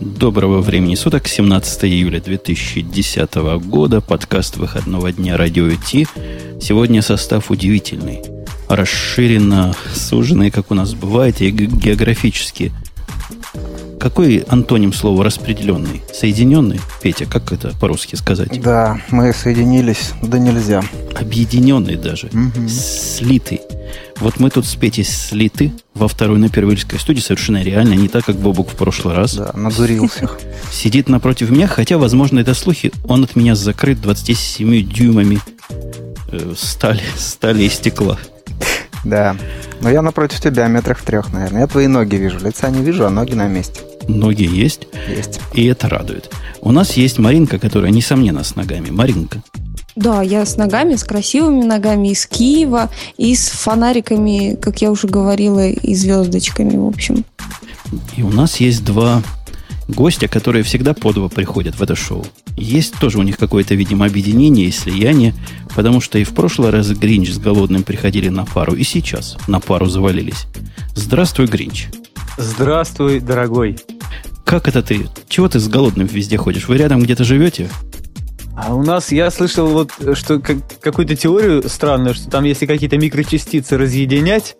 Доброго времени суток, 17 июля 2010 года, подкаст выходного дня Радио Ти. Сегодня состав удивительный, расширенно суженный, как у нас бывает, и географически. Какой антоним слова распределенный? Соединенный? Петя, как это по-русски сказать? Да, мы соединились, да нельзя. Объединенный даже, угу. слитый. Вот мы тут с Петей слиты во второй на первильской студии совершенно реально, не так, как Бобук в прошлый раз. Да, надурил всех. Сидит напротив меня, хотя, возможно, это слухи, он от меня закрыт 27 дюймами э, стали, стали и стекла. Да. Но я напротив тебя метрах в трех, наверное. Я твои ноги вижу. Лица не вижу, а ноги на месте. Ноги есть? Есть. И это радует. У нас есть Маринка, которая, несомненно, с ногами. Маринка, да, я с ногами, с красивыми ногами из Киева, и с фонариками, как я уже говорила, и звездочками, в общем. И у нас есть два гостя, которые всегда по два приходят в это шоу. Есть тоже у них какое-то, видимо, объединение и слияние, потому что и в прошлый раз Гринч с Голодным приходили на пару, и сейчас на пару завалились. Здравствуй, Гринч. Здравствуй, дорогой. Как это ты? Чего ты с Голодным везде ходишь? Вы рядом где-то живете? А у нас, я слышал вот, что как, какую-то теорию странную, что там если какие-то микрочастицы разъединять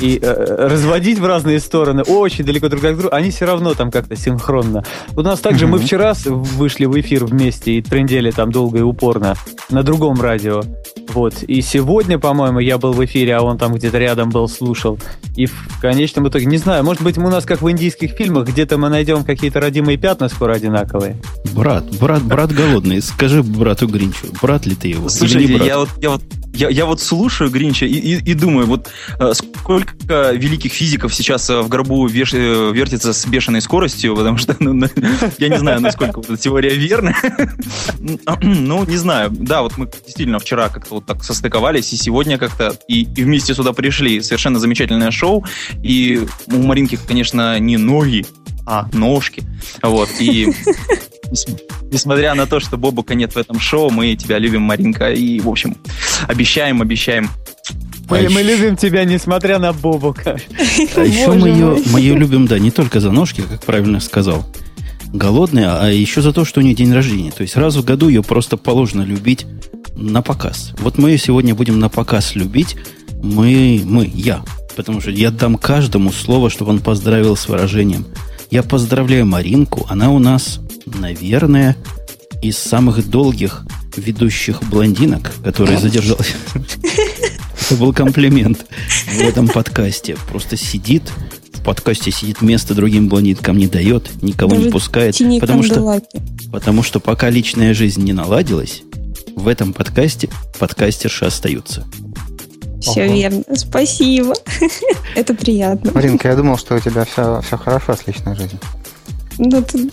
и э, разводить в разные стороны, очень далеко друг от друга, они все равно там как-то синхронно. У нас также, mm-hmm. мы вчера вышли в эфир вместе и трендели там долго и упорно на другом радио. Вот. И сегодня, по-моему, я был в эфире, а он там где-то рядом был, слушал. И в конечном итоге, не знаю, может быть, у нас, как в индийских фильмах, где-то мы найдем какие-то родимые пятна скоро одинаковые. Брат, брат, брат голодный, скажи скажи брату Гринчу, брат ли ты его? Слушайте, я вот, я вот я, я вот слушаю Гринча и, и, и думаю, вот э, сколько великих физиков сейчас э, в гробу веш, э, вертится с бешеной скоростью, потому что, ну, я не знаю, насколько вот эта теория верна. ну, не знаю. Да, вот мы действительно вчера как-то вот так состыковались, и сегодня как-то и, и вместе сюда пришли. Совершенно замечательное шоу. И у Маринки, конечно, не ноги, а ножки. Вот. И несмотря на то, что Бобука нет в этом шоу, мы тебя любим, Маринка, и, в общем, обещаем, обещаем мы, а мы любим тебя, несмотря на Бобука. А еще мы ее, мы ее любим, да, не только за ножки, как правильно сказал, голодная, а еще за то, что у нее день рождения. То есть раз в году ее просто положено любить на показ. Вот мы ее сегодня будем на показ любить. Мы, мы, я. Потому что я дам каждому слово, чтобы он поздравил с выражением. Я поздравляю Маринку. Она у нас наверное, из самых долгих ведущих блондинок, которые задержалась. Это был комплимент в этом подкасте. Просто сидит, в подкасте сидит место другим блондинкам не дает, никого не пускает. Потому что, потому что пока личная жизнь не наладилась, в этом подкасте подкастерши остаются. Все Ого. верно. Спасибо. Это приятно. Маринка, я думал, что у тебя все, все хорошо с личной жизнью. Ну, ты,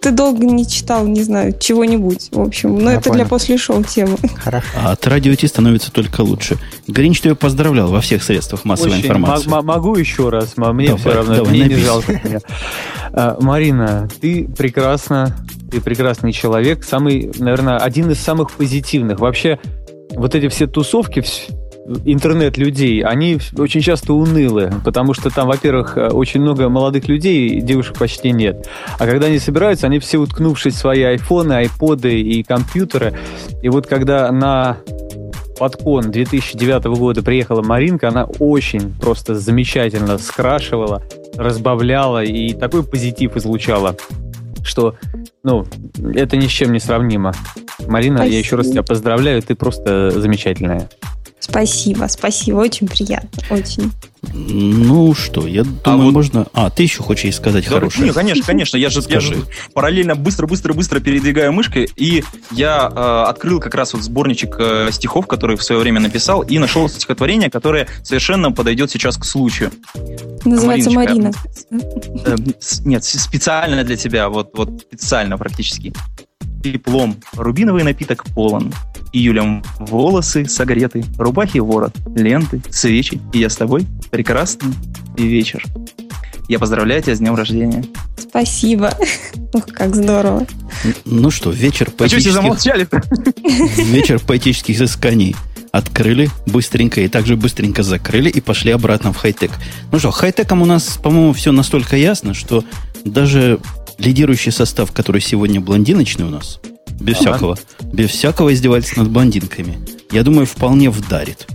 ты долго не читал, не знаю, чего-нибудь. В общем, но Я это понял. для после шоу темы. Хорошо. А от радио Ти становится только лучше. Гринч тебя поздравлял во всех средствах массовой Очень информации. могу еще раз, мне давай, все равно, давай, мне напись. не жалко меня. А, Марина, ты прекрасна, ты прекрасный человек, самый, наверное, один из самых позитивных. Вообще, вот эти все тусовки, интернет-людей, они очень часто унылы, потому что там, во-первых, э, очень много молодых людей, девушек почти нет. А когда они собираются, они все уткнувшись в свои айфоны, айподы и компьютеры. И вот когда на подкон 2009 года приехала Маринка, она очень просто замечательно скрашивала, разбавляла и такой позитив излучала, что ну, это ни с чем не сравнимо. Марина, Спасибо. я еще раз тебя поздравляю, ты просто замечательная. Спасибо, спасибо, очень приятно, очень. Ну что, я думаю, а вот... можно... А, ты еще хочешь ей сказать да, хорошее? Нет, конечно, конечно. Я же, я же параллельно быстро-быстро-быстро передвигаю мышкой, и я э, открыл как раз вот сборничек э, стихов, который в свое время написал, и нашел стихотворение, которое совершенно подойдет сейчас к случаю. Называется Марина. Э, нет, специально для тебя, вот, вот специально практически теплом. Рубиновый напиток полон. Июлем волосы согреты, рубахи ворот, ленты, свечи. И я с тобой прекрасный вечер. Я поздравляю тебя с днем рождения. Спасибо. Ух, как здорово. Ну что, вечер поэтических... замолчали Вечер поэтических изысканий открыли быстренько и также быстренько закрыли и пошли обратно в хай-тек. Ну что, хай-теком у нас, по-моему, все настолько ясно, что даже лидирующий состав, который сегодня блондиночный у нас, без ага. всякого, без всякого издевательства над блондинками, я думаю, вполне вдарит.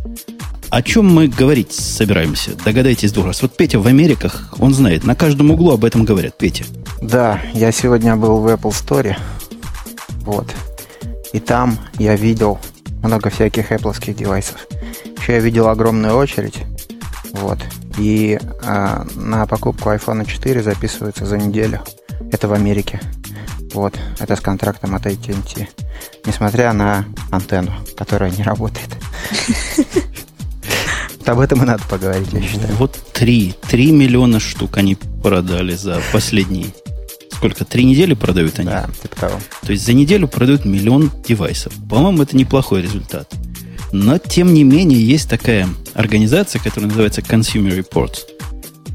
О чем мы говорить собираемся? Догадайтесь двух раз. Вот Петя в Америках, он знает, на каждом углу об этом говорят. Петя. Да, я сегодня был в Apple Store. Вот. И там я видел много всяких Apple девайсов. Еще я видел огромную очередь. Вот. И э, на покупку iPhone 4 записываются за неделю. Это в Америке. Вот. Это с контрактом от AT&T. Несмотря на антенну, которая не работает. Об этом и надо поговорить, я считаю. Вот три, три миллиона штук они продали за последние сколько, три недели продают они? Да, типа того. То есть за неделю продают миллион девайсов. По-моему, это неплохой результат. Но, тем не менее, есть такая организация, которая называется Consumer Reports.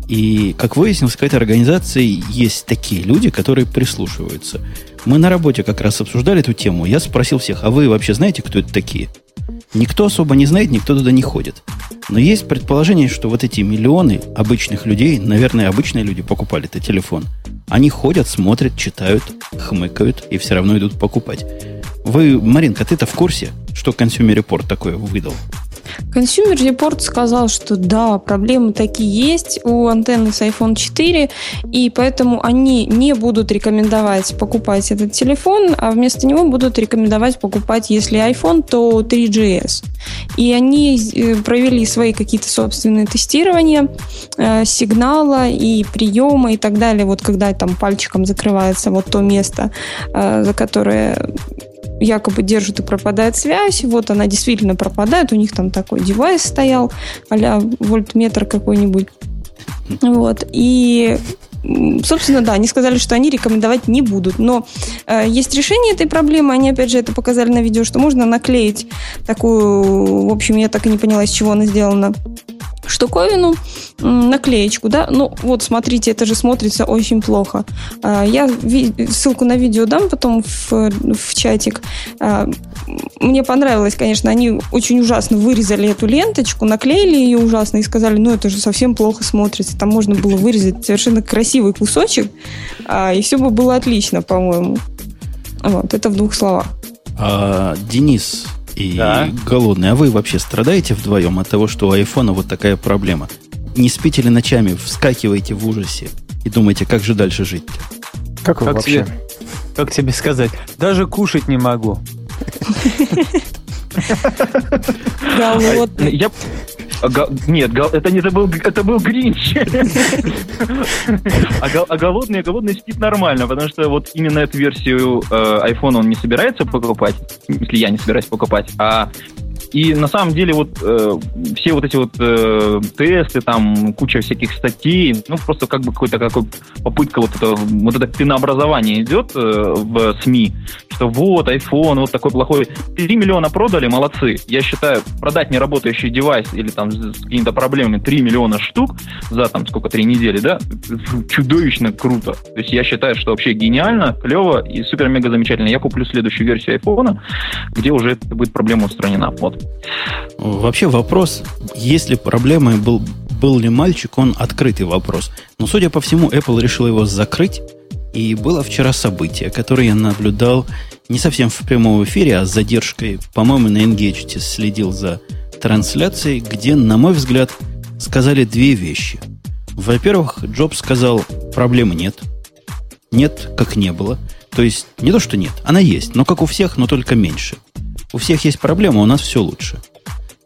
И, как выяснилось, в этой организации есть такие люди, которые прислушиваются. Мы на работе как раз обсуждали эту тему. Я спросил всех, а вы вообще знаете, кто это такие? Никто особо не знает, никто туда не ходит. Но есть предположение, что вот эти миллионы обычных людей, наверное, обычные люди покупали этот телефон. Они ходят, смотрят, читают, хмыкают и все равно идут покупать. Вы, Маринка, ты-то в курсе, что Consumer Report такое выдал? Consumer Report сказал, что да, проблемы такие есть у антенны с iPhone 4, и поэтому они не будут рекомендовать покупать этот телефон, а вместо него будут рекомендовать покупать, если iPhone, то 3GS. И они э, провели свои какие-то собственные тестирования э, сигнала и приема и так далее, вот когда там пальчиком закрывается вот то место, э, за которое якобы держит и пропадает связь. Вот она действительно пропадает. У них там такой девайс стоял, а вольтметр какой-нибудь. Вот. И собственно, да, они сказали, что они рекомендовать не будут. Но э, есть решение этой проблемы. Они, опять же, это показали на видео, что можно наклеить такую... В общем, я так и не поняла, из чего она сделана штуковину, наклеечку, да, ну вот смотрите, это же смотрится очень плохо. А, я ссылку на видео дам потом в, в чатик. А, мне понравилось, конечно, они очень ужасно вырезали эту ленточку, наклеили ее ужасно и сказали, ну это же совсем плохо смотрится. Там можно было вырезать совершенно красивый кусочек, а, и все бы было отлично, по-моему. Вот, это в двух словах. А, Денис, и да. голодный. А вы вообще страдаете вдвоем от того, что у айфона вот такая проблема? Не спите ли ночами, вскакиваете в ужасе и думаете, как же дальше жить? Как вы как вообще? Тебе, как тебе сказать? Даже кушать не могу. Голодный. Я, нет, это не это был, это был Гринч. а, а голодный, голодный спит нормально, потому что вот именно эту версию э, iPhone он не собирается покупать, если я не собираюсь покупать, а и на самом деле вот э, все вот эти вот э, тесты, там куча всяких статей, ну просто как бы какой-то какой попытка вот это вот это пенообразование идет э, в СМИ, что вот iPhone вот такой плохой, 3 миллиона продали, молодцы. Я считаю, продать неработающий девайс или там с какими-то проблемами 3 миллиона штук за там сколько, 3 недели, да, чудовищно круто. То есть я считаю, что вообще гениально, клево и супер-мега замечательно. Я куплю следующую версию iPhone, где уже будет проблема устранена. Вот. Вообще вопрос, если проблемой был, был ли мальчик, он открытый вопрос. Но, судя по всему, Apple решил его закрыть. И было вчера событие, которое я наблюдал не совсем в прямом эфире, а с задержкой. По-моему, на Engage следил за трансляцией, где, на мой взгляд, сказали две вещи. Во-первых, Джобс сказал, проблемы нет. Нет, как не было. То есть, не то, что нет, она есть, но как у всех, но только меньше. У всех есть проблема, у нас все лучше.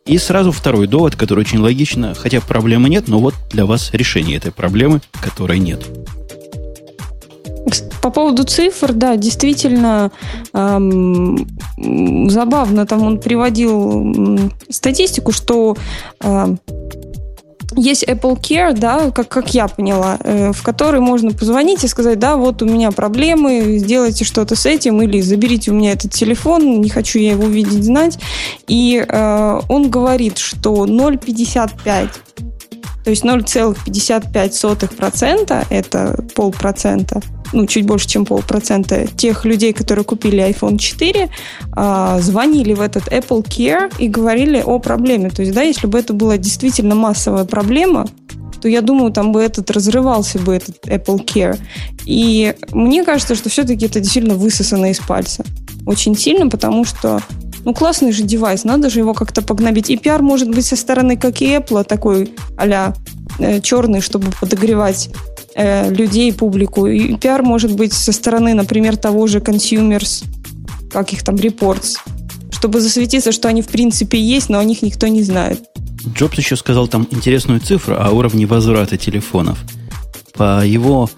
И сразу второй довод, который очень логично, хотя проблемы нет, но вот для вас решение этой проблемы, которой нет. По поводу цифр, да, действительно эм, забавно. Там он приводил статистику, что есть Apple Care, да, как, как я поняла, э, в который можно позвонить и сказать, да, вот у меня проблемы, сделайте что-то с этим, или заберите у меня этот телефон, не хочу я его видеть, знать. И э, он говорит, что 0,55 то есть 0,55% это полпроцента ну, чуть больше, чем полпроцента тех людей, которые купили iPhone 4, а, звонили в этот Apple Care и говорили о проблеме. То есть, да, если бы это была действительно массовая проблема, то я думаю, там бы этот разрывался бы, этот Apple Care. И мне кажется, что все-таки это действительно высосано из пальца. Очень сильно, потому что ну, классный же девайс, надо же его как-то погнобить. И пиар может быть со стороны, как и Apple, такой а э, черный, чтобы подогревать э, людей, публику. И пиар может быть со стороны, например, того же Consumers, как их там, Reports, чтобы засветиться, что они в принципе есть, но о них никто не знает. Джобс еще сказал там интересную цифру о уровне возврата телефонов. По его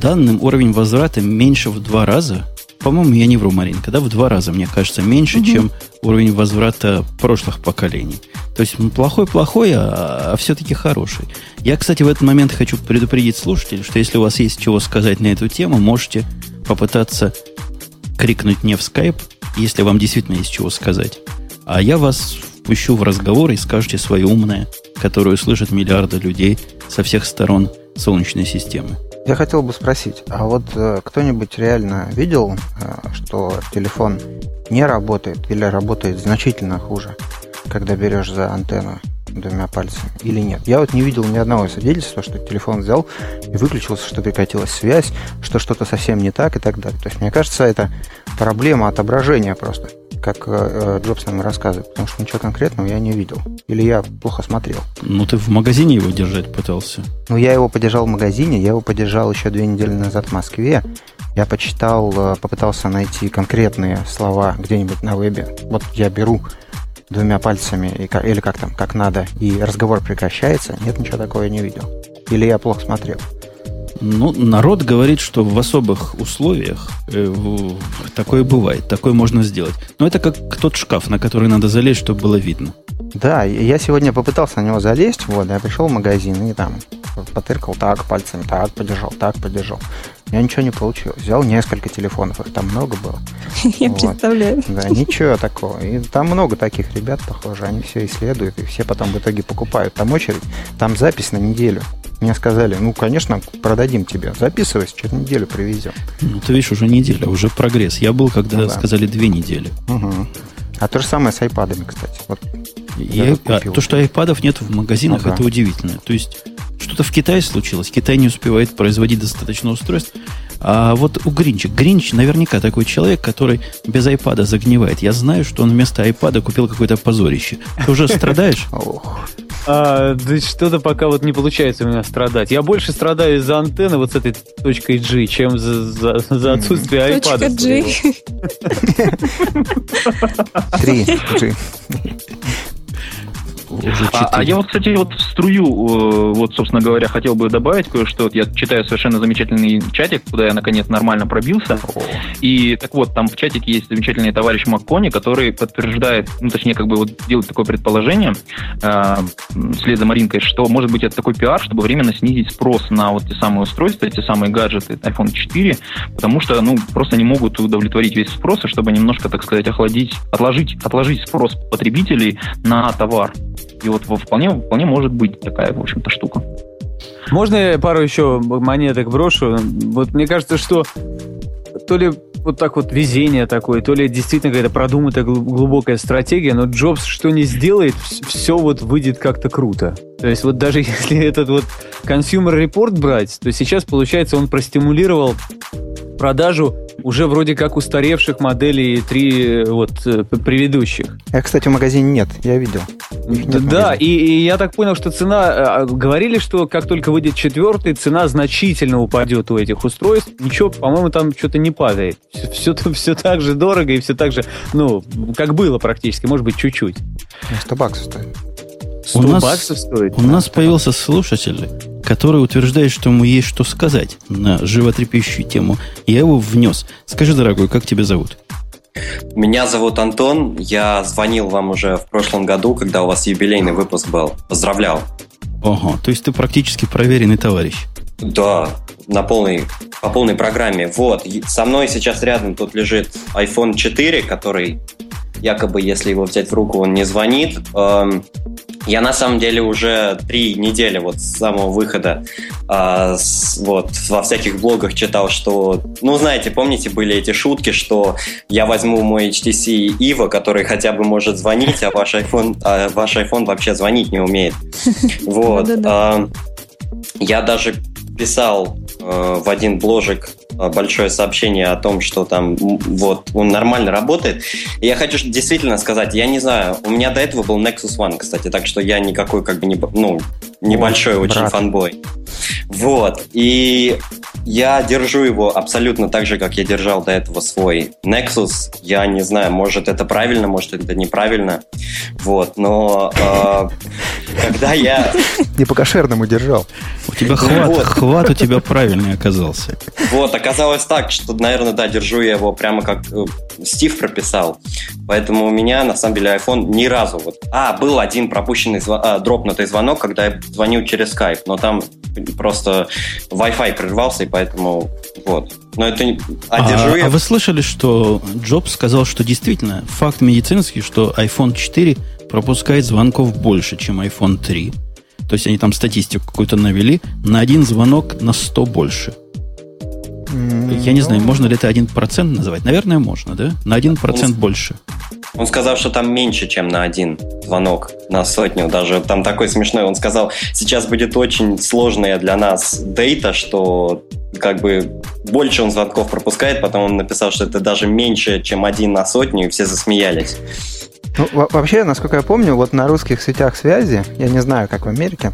данным, уровень возврата меньше в два раза по-моему, я не вру, Маринка, да, в два раза, мне кажется, меньше, угу. чем уровень возврата прошлых поколений. То есть плохой-плохой, а, а все-таки хороший. Я, кстати, в этот момент хочу предупредить слушателей, что если у вас есть чего сказать на эту тему, можете попытаться крикнуть мне в скайп, если вам действительно есть чего сказать. А я вас впущу в разговор и скажете свое умное, которое слышат миллиарды людей со всех сторон Солнечной системы. Я хотел бы спросить, а вот э, кто-нибудь реально видел, э, что телефон не работает или работает значительно хуже, когда берешь за антенну двумя пальцами или нет? Я вот не видел ни одного свидетельства, что телефон взял и выключился, что прекратилась связь, что что-то совсем не так и так далее. То есть, мне кажется, это проблема отображения просто как э, Джобс нам рассказывает, потому что ничего конкретного я не видел. Или я плохо смотрел. Ну, ты в магазине его держать пытался. Ну, я его подержал в магазине, я его подержал еще две недели назад в Москве. Я почитал, э, попытался найти конкретные слова где-нибудь на вебе. Вот я беру двумя пальцами или как там, как надо, и разговор прекращается. Нет, ничего такого я не видел. Или я плохо смотрел. Ну, народ говорит, что в особых условиях э, такое бывает, такое можно сделать. Но это как тот шкаф, на который надо залезть, чтобы было видно. Да, я сегодня попытался на него залезть, вот, я пришел в магазин и там потыркал так пальцами, так подержал, так подержал. Меня ничего не получилось. Взял несколько телефонов, их там много было. Я вот. представляю. Да, ничего такого. И там много таких ребят, похоже, они все исследуют, и все потом в итоге покупают. Там очередь, там запись на неделю. Мне сказали, ну, конечно, продадим тебе. Записывайся, через неделю привезем. Ну, ты видишь, уже неделя, уже прогресс. Я был, когда ну, да. сказали две недели. Угу. А то же самое с айпадами, кстати. Вот я, а, то, что айпадов нет в магазинах, ага. это удивительно. То есть что-то в Китае случилось. Китай не успевает производить достаточно устройств. А вот у Гринча. Гринч наверняка такой человек, который без айпада загнивает. Я знаю, что он вместо айпада купил какое-то позорище. Ты уже страдаешь? А, да что-то пока вот не получается у меня страдать. Я больше страдаю из-за антенны вот с этой точкой G, чем за, за, за отсутствие айпада. Точка G. Три G А, а я вот, кстати, вот в струю, э, вот, собственно говоря, хотел бы добавить кое-что. Вот я читаю совершенно замечательный чатик, куда я, наконец, нормально пробился. И так вот, там в чатике есть замечательный товарищ Маккони, который подтверждает, ну, точнее, как бы вот делает такое предположение, э, вслед за Маринкой, что, может быть, это такой пиар, чтобы временно снизить спрос на вот те самые устройства, эти самые гаджеты iPhone 4, потому что, ну, просто не могут удовлетворить весь спрос, и чтобы немножко, так сказать, охладить, отложить, отложить спрос потребителей на товар. И вот вполне, вполне может быть такая, в общем-то, штука. Можно я пару еще монеток брошу? Вот мне кажется, что то ли вот так вот везение такое, то ли действительно какая-то продуманная глубокая стратегия, но Джобс что не сделает, все вот выйдет как-то круто. То есть вот даже если этот вот Consumer Report брать, то сейчас, получается, он простимулировал продажу уже вроде как устаревших моделей 3 вот э, предыдущих. Я, кстати, в магазине нет, я видел. Нет да, и, и я так понял, что цена... Э, говорили, что как только выйдет четвертый, цена значительно упадет у этих устройств. Ничего, по-моему, там что-то не падает. Все, все, все так же дорого и все так же, ну, как было практически, может быть, чуть-чуть. 100 баксов стоит. 100 у нас, баксов стоит? У нас появился слушатель, который утверждает, что ему есть что сказать на животрепещущую тему. Я его внес. Скажи, дорогой, как тебя зовут? Меня зовут Антон. Я звонил вам уже в прошлом году, когда у вас юбилейный выпуск был. Поздравлял. Ого, то есть ты практически проверенный товарищ. Да, на полной, по полной программе. Вот, со мной сейчас рядом тут лежит iPhone 4, который якобы, если его взять в руку, он не звонит. Эм, я на самом деле уже три недели вот с самого выхода э, с, вот во всяких блогах читал, что, ну знаете, помните были эти шутки, что я возьму мой HTC Evo, который хотя бы может звонить, а ваш iPhone, а ваш iPhone вообще звонить не умеет. Вот. Я даже писал э, в один бложик э, большое сообщение о том, что там вот он нормально работает. И я хочу действительно сказать, я не знаю, у меня до этого был Nexus One, кстати, так что я никакой как бы не, ну, небольшой Ой, очень брат. фанбой. Вот. И я держу его абсолютно так же, как я держал до этого свой Nexus. Я не знаю, может это правильно, может это неправильно. Вот. Но э, когда я... Не по кошерному держал. У тебя хват, вот. хват у тебя правильный оказался. Вот, оказалось так, что, наверное, да, держу я его прямо как э, Стив прописал. Поэтому у меня, на самом деле, iPhone ни разу вот... А, был один пропущенный, зв... а, дропнутый звонок, когда я звоню через Skype, но там просто Wi-Fi прервался, и поэтому вот. Но это не... А, а, а вы слышали, что Джобс сказал, что действительно факт медицинский, что iPhone 4 пропускает звонков больше, чем iPhone 3. То есть они там статистику какую-то навели, на один звонок на 100 больше. Я не знаю, можно ли это 1% называть. Наверное, можно, да? На 1% он, больше. Он сказал, что там меньше, чем на один звонок на сотню. Даже там такой смешной. Он сказал, сейчас будет очень сложная для нас дейта, что как бы больше он звонков пропускает. Потом он написал, что это даже меньше, чем один на сотню, и все засмеялись. Ну, вообще, насколько я помню, вот на русских сетях связи, я не знаю, как в Америке,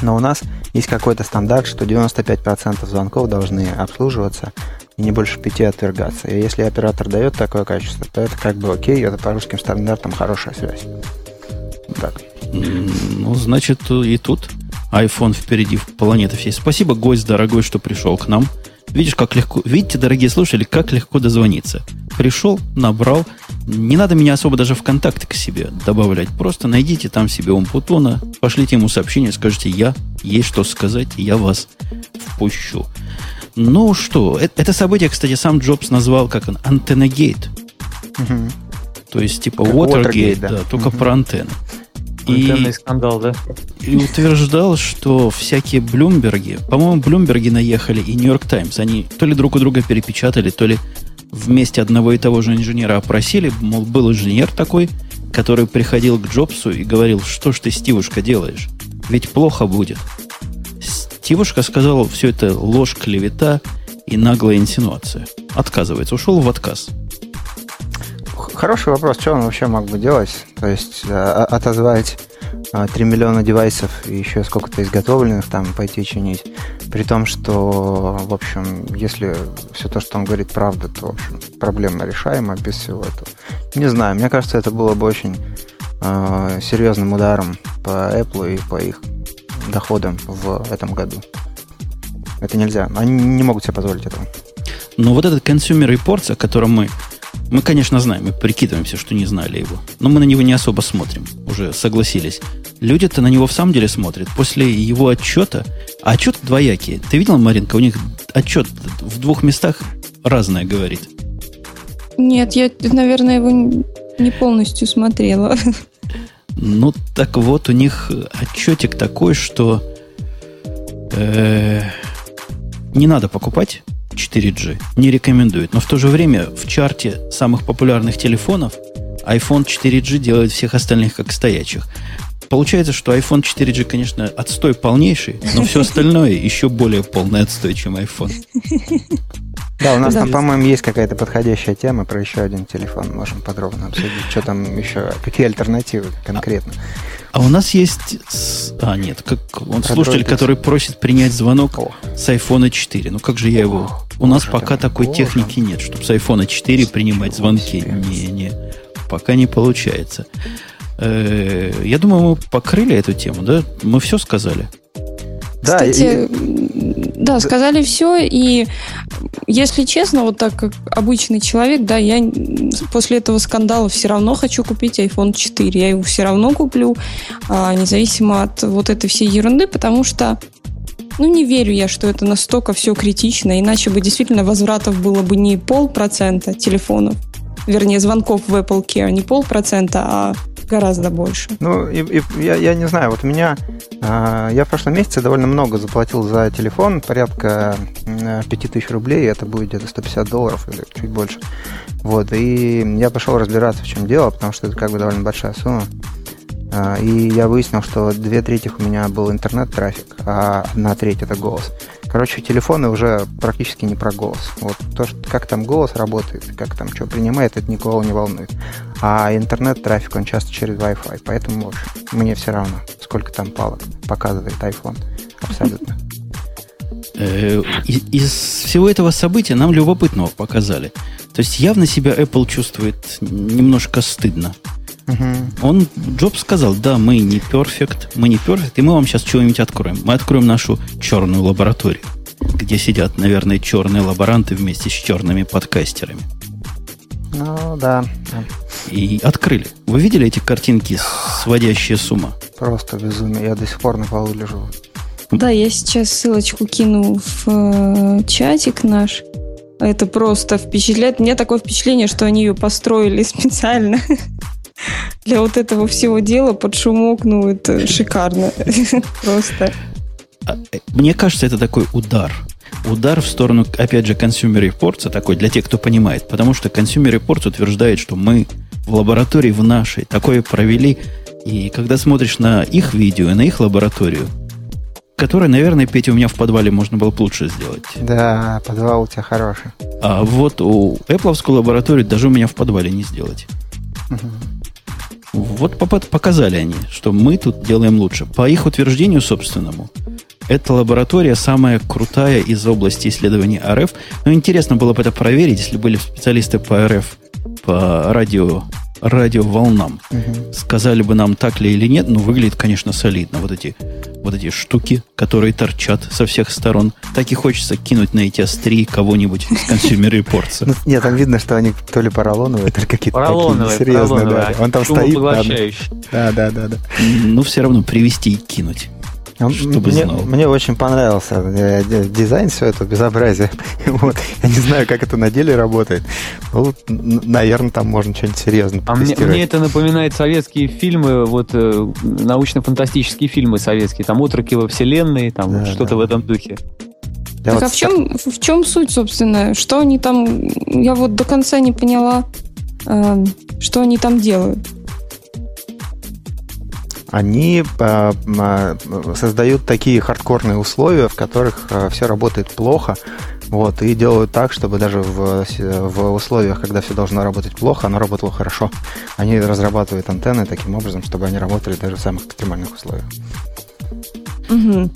но у нас есть какой-то стандарт, что 95% звонков должны обслуживаться и не больше пяти отвергаться. И если оператор дает такое качество, то это как бы окей, это по русским стандартам хорошая связь. Так. Ну, значит, и тут iPhone впереди планеты всей. Спасибо, гость дорогой, что пришел к нам. Видишь, как легко. Видите, дорогие слушатели, как легко дозвониться. Пришел, набрал. Не надо меня особо даже в контакты к себе добавлять. Просто найдите там себе Умпутона, пошлите ему сообщение, скажите, я, есть что сказать, я вас впущу. Ну что, это, это событие, кстати, сам Джобс назвал как он, антеннагейт. Угу. То есть типа Watergate, да, да, только угу. про антенны. И, скандал, да? И утверждал, что всякие Блумберги, по-моему, Блумберги наехали и Нью-Йорк Таймс, они то ли друг у друга перепечатали, то ли вместе одного и того же инженера опросили, мол, был инженер такой, который приходил к Джобсу и говорил, что ж ты, Стивушка, делаешь? Ведь плохо будет. Стивушка сказал, все это ложь, клевета и наглая инсинуация. Отказывается, ушел в отказ. Хороший вопрос, что он вообще мог бы делать? То есть э, отозвать 3 э, миллиона девайсов и еще сколько-то изготовленных там пойти чинить. При том, что, в общем, если все то, что он говорит, правда, то, в общем, проблема решаема без всего этого. Не знаю, мне кажется, это было бы очень э, серьезным ударом по Apple и по их доходам в этом году. Это нельзя. Они не могут себе позволить этого. Но вот этот Consumer Reports, о котором мы мы, конечно, знаем, мы прикидываемся, что не знали его. Но мы на него не особо смотрим. Уже согласились. Люди-то на него в самом деле смотрят. После его отчета... А отчет двоякий. Ты видел, Маринка, у них отчет в двух местах разное говорит. Нет, я, наверное, его не полностью смотрела. Ну, так вот, у них отчетик такой, что э, не надо покупать 4G. Не рекомендует. Но в то же время в чарте самых популярных телефонов iPhone 4G делает всех остальных как стоячих. Получается, что iPhone 4G, конечно, отстой полнейший, но все остальное еще более полный отстой, чем iPhone. Да, у нас там, по-моему, есть какая-то подходящая тема про еще один телефон. Можем подробно обсудить, что там еще, какие альтернативы конкретно. А у нас есть... А, нет, как он слушатель, который просит принять звонок О. с iPhone 4. Ну как же я его... У нас пока такой Боже. техники нет, чтобы с iPhone 4 принимать звонки. Не-не, пока не получается. Э, я думаю, мы покрыли эту тему, да? Мы все сказали. Да, Кстати, и... да, сказали все, и если честно, вот так как обычный человек, да, я после этого скандала все равно хочу купить iPhone 4, я его все равно куплю, а, независимо от вот этой всей ерунды, потому что ну, не верю я, что это настолько все критично, иначе бы действительно возвратов было бы не полпроцента телефонов, вернее, звонков в Apple Care, не полпроцента, а гораздо больше. Ну, и, и, я, я не знаю, вот у меня, э, я в прошлом месяце довольно много заплатил за телефон, порядка э, 5000 рублей, это будет где-то 150 долларов или чуть больше. Вот, и я пошел разбираться, в чем дело, потому что это как бы довольно большая сумма. А, и я выяснил, что две трети у меня был интернет-трафик, а одна треть это голос. Короче, телефоны уже практически не про голос. Вот то, что, как там голос работает, как там что принимает, это никого не волнует. А интернет-трафик, он часто через Wi-Fi. Поэтому, в общем, мне все равно, сколько там палок показывает iPhone. Абсолютно. Э, из всего этого события нам любопытного показали. То есть явно себя Apple чувствует немножко стыдно. Угу. Он, Джобс сказал, да, мы не перфект, мы не перфект, и мы вам сейчас чего-нибудь откроем. Мы откроем нашу черную лабораторию, где сидят, наверное, черные лаборанты вместе с черными подкастерами. Ну, да. И открыли. Вы видели эти картинки, сводящие с ума? Просто безумие. Я до сих пор на полу лежу. Да, я сейчас ссылочку кину в э, чатик наш. Это просто впечатляет. У меня такое впечатление, что они ее построили специально для вот этого всего дела под шумок, ну, это шикарно. Просто. А, э, мне кажется, это такой удар. Удар в сторону, опять же, Consumer Reports, такой для тех, кто понимает. Потому что Consumer Reports утверждает, что мы в лаборатории в нашей такое провели. И когда смотришь на их видео и на их лабораторию, которая, наверное, Петя, у меня в подвале можно было бы лучше сделать. Да, подвал у тебя хороший. А вот у Apple лабораторию даже у меня в подвале не сделать. Угу. Вот показали они, что мы тут делаем лучше. По их утверждению собственному, эта лаборатория самая крутая из области исследований РФ. Но интересно было бы это проверить, если были специалисты по РФ, по радио радиоволнам. Угу. Сказали бы нам, так ли или нет, но выглядит, конечно, солидно. Вот эти, вот эти штуки, которые торчат со всех сторон. Так и хочется кинуть на эти острии кого-нибудь из Consumer Reports. Ну, нет, там видно, что они то ли поролоновые, то ли какие-то поролоновые, серьезные. Да. Он там стоит. Да, да, да, да. Ну, все равно привести и кинуть. Чтобы мне, знал. мне очень понравился э, дизайн, все это безобразие. вот. Я не знаю, как это на деле работает. Ну, наверное, там можно что-нибудь серьезное А мне, мне это напоминает советские фильмы, вот э, научно-фантастические фильмы советские. Там «Отроки во вселенной», там да, что-то да. в этом духе. Я так вот а в чем, в чем суть, собственно? Что они там... Я вот до конца не поняла, э, что они там делают они э, э, создают такие хардкорные условия, в которых э, все работает плохо, вот, и делают так, чтобы даже в, в условиях, когда все должно работать плохо, оно работало хорошо. Они разрабатывают антенны таким образом, чтобы они работали даже в самых экстремальных условиях. Угу.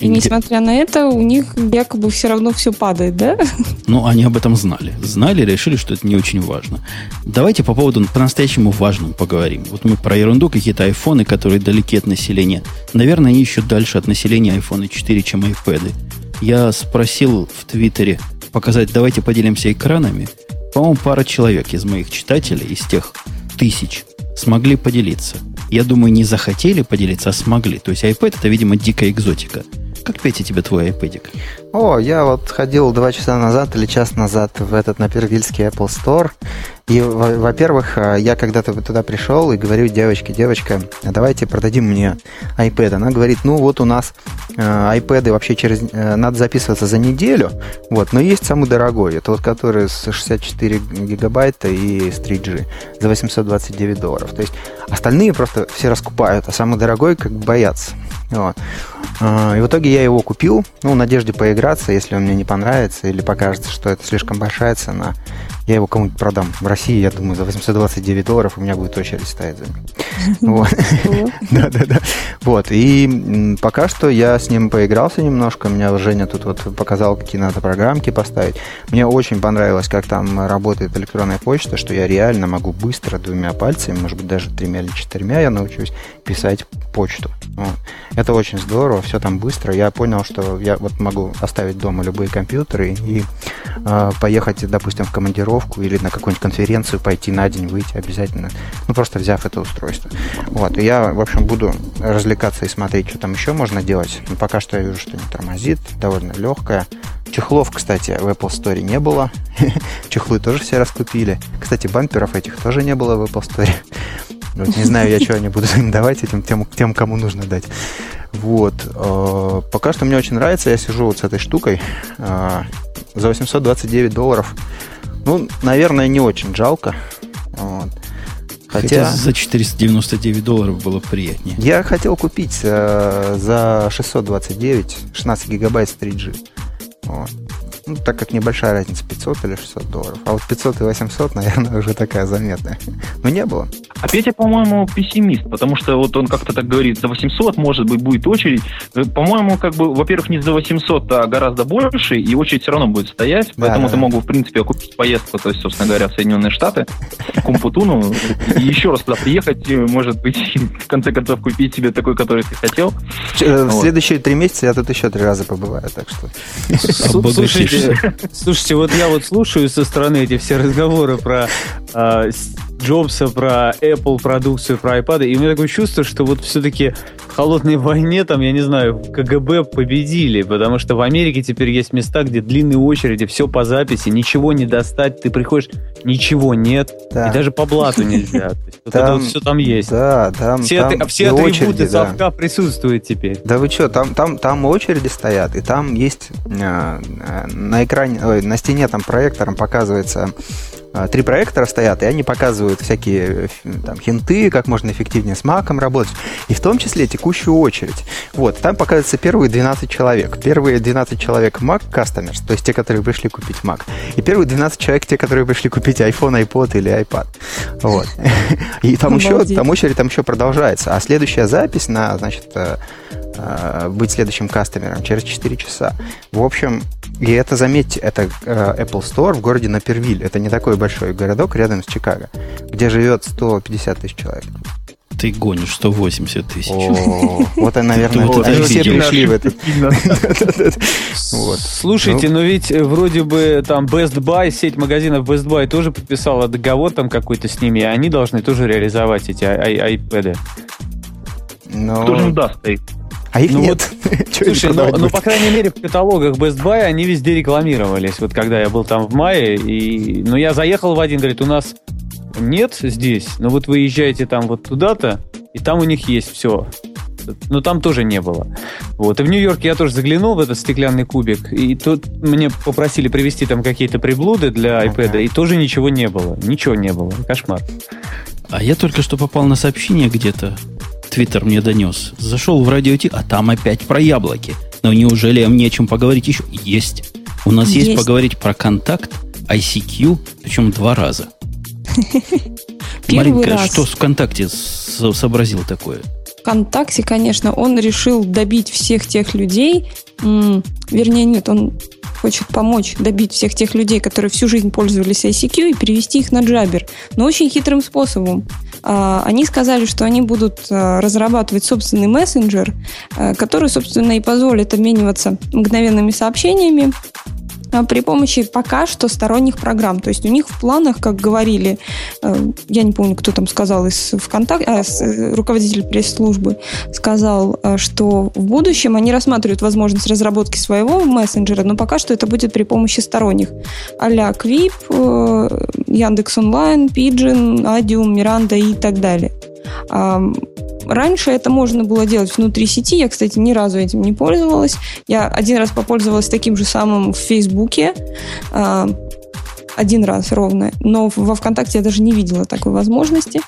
И несмотря на это, у них якобы все равно все падает, да? Ну, они об этом знали. Знали, решили, что это не очень важно. Давайте по поводу по-настоящему важному поговорим. Вот мы про ерунду, какие-то айфоны, которые далеки от населения. Наверное, они еще дальше от населения iPhone 4, чем iPad. Я спросил в Твиттере показать, давайте поделимся экранами. По-моему, пара человек из моих читателей, из тех тысяч, смогли поделиться. Я думаю, не захотели поделиться, а смогли. То есть iPad это, видимо, дикая экзотика. Как, Петя, тебе твой iPad? О, я вот ходил два часа назад или час назад в этот на Первильский Apple Store. И, во-первых, э, я когда-то туда пришел и говорю девочке, девочка, давайте продадим мне iPad. Она говорит, ну вот у нас э, iPad вообще через э, надо записываться за неделю, вот, но есть самый дорогой, это вот который с 64 гигабайта и с 3G за 829 долларов. То есть остальные просто все раскупают, а самый дорогой как боятся. Вот. И в итоге я его купил, ну, в надежде поиграться, если он мне не понравится или покажется, что это слишком большая цена. Я его кому-нибудь продам. В России, я думаю, за 829 долларов у меня будет очередь стоять за ним. Да-да-да. Вот. И пока что я с ним поигрался немножко. Меня Женя тут вот показал, какие надо программки поставить. Мне очень понравилось, как там работает электронная почта, что я реально могу быстро двумя пальцами, может быть, даже тремя или четырьмя я научусь писать почту. Это очень здорово, все там быстро. Я понял, что я вот могу оставить дома любые компьютеры и э, поехать, допустим, в командировку или на какую-нибудь конференцию, пойти на день, выйти обязательно. Ну, просто взяв это устройство. Вот. И я, в общем, буду развлекаться и смотреть, что там еще можно делать. Но пока что я вижу, что не тормозит, довольно легкая. Чехлов, кстати, в Apple Store не было. Чехлы тоже все раскупили. Кстати, бамперов этих тоже не было в Apple Store. Вот, не знаю я, что они будут им давать этим тем, тем, кому нужно дать. Вот. Э, пока что мне очень нравится. Я сижу вот с этой штукой э, за 829 долларов. Ну, наверное, не очень жалко. Вот. Хотя, Хотя за 499 долларов было приятнее. Я хотел купить э, за 629 16 гигабайт с 3G. Вот. Ну, так как небольшая разница, 500 или 600 долларов. А вот 500 и 800, наверное, уже такая заметная. Но не было. А Петя, по-моему, пессимист, потому что вот он как-то так говорит, за 800, может быть, будет очередь. Э, по-моему, как бы, во-первых, не за 800, а гораздо больше, и очередь все равно будет стоять. Да, поэтому да. ты мог бы, в принципе, окупить поездку, то есть, собственно говоря, в Соединенные Штаты, к Кумпутуну, и еще раз туда приехать, может быть, в конце концов, купить себе такой, который ты хотел. Э, в следующие три месяца я тут еще три раза побываю, так что... Слушайте, Слушайте, вот я вот слушаю со стороны эти все разговоры про э, Джобса, про Apple продукцию, про iPad, и у меня такое чувство, что вот все-таки в холодной войне, там, я не знаю, КГБ победили, потому что в Америке теперь есть места, где длинные очереди, все по записи, ничего не достать, ты приходишь, ничего нет, да. и даже по блату нельзя. Вот это вот все там есть. Да, там, все, атрибуты очереди, совка да. присутствуют теперь. Да вы что, там, там, там очереди стоят, и там есть э, на экране, на стене там проектором показывается а, три проектора стоят, и они показывают всякие э, там, хинты, как можно эффективнее с маком работать, и в том числе текущую очередь. Вот, там показываются первые 12 человек. Первые 12 человек Mac Customers, то есть те, которые пришли купить Mac. И первые 12 человек те, которые пришли купить iPhone, iPod или iPad. Вот. И там еще, там очередь там еще продолжается. А следующая запись на, значит, э, э, быть следующим кастомером через 4 часа. В общем, и это, заметьте, это Apple Store в городе Напервиль. Это не такой большой городок рядом с Чикаго, где живет 150 тысяч человек. Ты гонишь 180 тысяч. вот, наверное, они все пришли в этот. Слушайте, но ведь э, вроде бы там Best Buy, сеть магазинов Best Buy тоже подписала договор там какой-то с ними, и они должны тоже реализовать эти iPad. Кто же им даст их? А их ну нет. Вот, слушай, ну, ну, по крайней мере, в каталогах Best Buy они везде рекламировались. Вот когда я был там в мае, и, ну, я заехал в один, говорит, у нас нет здесь, но вот вы езжаете там вот туда-то, и там у них есть все. Но там тоже не было. Вот. И в Нью-Йорке я тоже заглянул в этот стеклянный кубик, и тут мне попросили привезти там какие-то приблуды для iPad, ага. и тоже ничего не было. Ничего не было. Кошмар. А я только что попал на сообщение где-то Твиттер мне донес. Зашел в радио Ти, а там опять про яблоки. Но неужели мне о чем поговорить еще? Есть. У нас есть, есть поговорить про контакт, ICQ, причем два раза. Маринка, что в ВКонтакте сообразил такое? ВКонтакте, конечно, он решил добить всех тех людей, вернее, нет, он хочет помочь добить всех тех людей, которые всю жизнь пользовались ICQ, и перевести их на Jabber, но очень хитрым способом. А, они сказали, что они будут а, разрабатывать собственный мессенджер, а, который, собственно, и позволит обмениваться мгновенными сообщениями при помощи пока что сторонних программ. То есть у них в планах, как говорили, э, я не помню, кто там сказал из ВКонтакте, а, э, руководитель пресс-службы сказал, э, что в будущем они рассматривают возможность разработки своего мессенджера, но пока что это будет при помощи сторонних. а-ля Квип, Яндекс Онлайн, Pidgin, Adium, Miranda и так далее. Раньше это можно было делать внутри сети. Я, кстати, ни разу этим не пользовалась. Я один раз попользовалась таким же самым в Фейсбуке. Один раз ровно. Но во ВКонтакте я даже не видела такой возможности.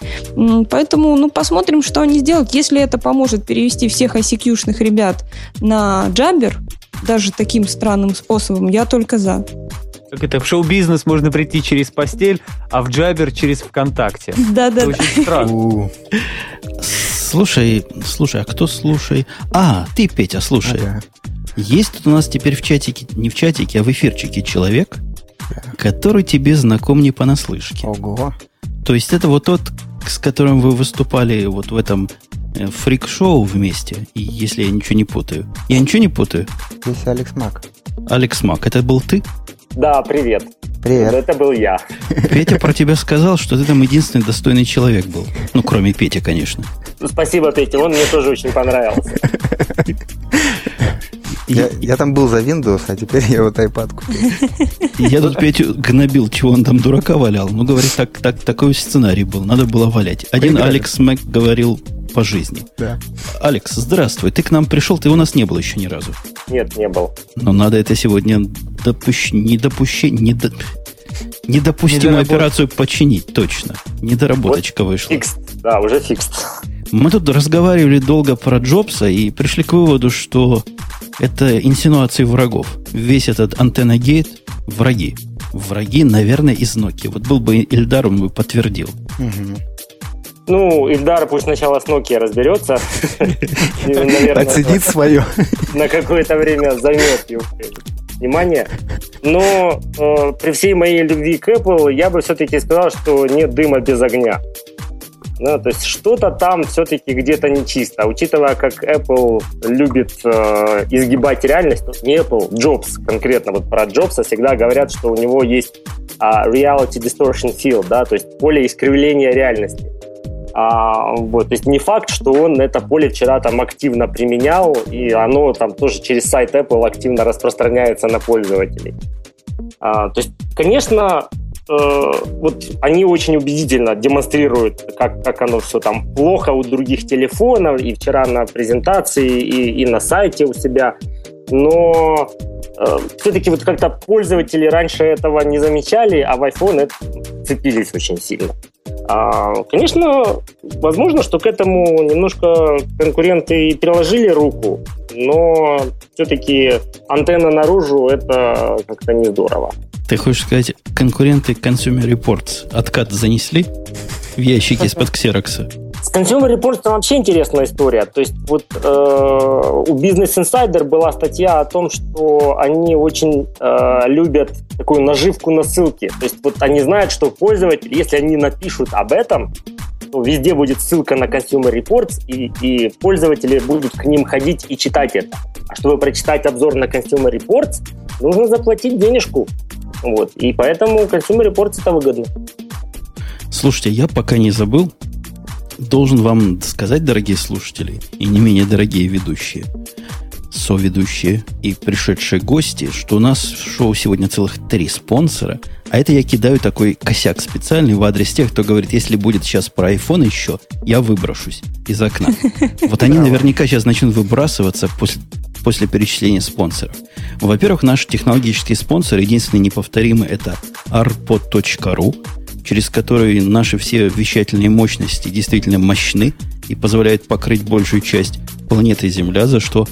Поэтому, ну, посмотрим, что они сделают. Если это поможет перевести всех ICQ-шных ребят на Джабер, даже таким странным способом, я только за. Как это, в шоу-бизнес можно прийти через постель, а в Джабер через ВКонтакте. Да-да. Очень странно. Слушай, слушай, а кто слушай? А, ты, Петя, слушай. Ага. Есть тут у нас теперь в чатике, не в чатике, а в эфирчике человек, который тебе знаком не понаслышке. Ого. То есть это вот тот, с которым вы выступали вот в этом э, фрик-шоу вместе, если я ничего не путаю. Я ничего не путаю? Здесь Алекс Мак. Алекс Мак, это был ты? Да, привет. Привет. Это был я. Петя про тебя сказал, что ты там единственный достойный человек был. Ну, кроме Пети, конечно. Спасибо, Петя, он мне тоже очень понравился. Я, я там был за Windows, а теперь я вот iPad купил. Я тут Петю гнобил, чего он там дурака валял. Ну, говорит, так, так, такой сценарий был, надо было валять. Один. Алекс Мэг говорил по жизни. Да. Алекс, здравствуй. Ты к нам пришел, ты у нас не был еще ни разу. Нет, не был. Но надо это сегодня допущ... не допущение, не, до... Недопустимую операцию починить, точно. Недоработочка вот вышла. Фикс, да, уже фикс. Мы тут разговаривали долго про Джобса и пришли к выводу, что это инсинуации врагов. Весь этот антенна-гейт – враги. Враги, наверное, из Nokia. Вот был бы Ильдар, он бы подтвердил. Угу. Ну, Ильдар пусть сначала с Nokia разберется. Оценит свое. На какое-то время займет внимание. Но э, при всей моей любви к Apple я бы все-таки сказал, что нет дыма без огня. Ну, то есть что-то там все-таки где-то нечисто. Учитывая, как Apple любит э, изгибать реальность, ну, не Apple, Jobs конкретно, вот про Джобса всегда говорят, что у него есть э, reality distortion field, да, то есть поле искривления реальности. А, вот, то есть не факт, что он это поле вчера там активно применял, и оно там тоже через сайт Apple активно распространяется на пользователей. А, то есть, конечно, э, вот они очень убедительно демонстрируют, как, как оно все там плохо у других телефонов, и вчера на презентации, и, и на сайте у себя. Но э, все-таки вот как-то пользователи раньше этого не замечали, а в iPhone это цепились очень сильно. А, конечно, возможно, что к этому немножко конкуренты и приложили руку, но все-таки антенна наружу это как-то не здорово. Ты хочешь сказать, конкуренты Consumer Reports откат занесли в ящике из-под ксерокса? С Consumer Reports вообще интересная история. То есть вот э, у Business Insider была статья о том, что они очень э, любят такую наживку на ссылки. То есть вот они знают, что пользователь, если они напишут об этом, то везде будет ссылка на Consumer Reports, и, и пользователи будут к ним ходить и читать это. А чтобы прочитать обзор на Consumer Reports, нужно заплатить денежку. Вот. И поэтому Consumer Reports это выгодно. Слушайте, я пока не забыл, должен вам сказать, дорогие слушатели, и не менее дорогие ведущие, соведущие и пришедшие гости, что у нас в шоу сегодня целых три спонсора. А это я кидаю такой косяк специальный в адрес тех, кто говорит, если будет сейчас про iPhone еще, я выброшусь из окна. Вот они наверняка сейчас начнут выбрасываться после, после перечисления спонсоров. Во-первых, наш технологический спонсор, единственный неповторимый, это arpod.ru через которые наши все вещательные мощности действительно мощны и позволяют покрыть большую часть планеты Земля, за что,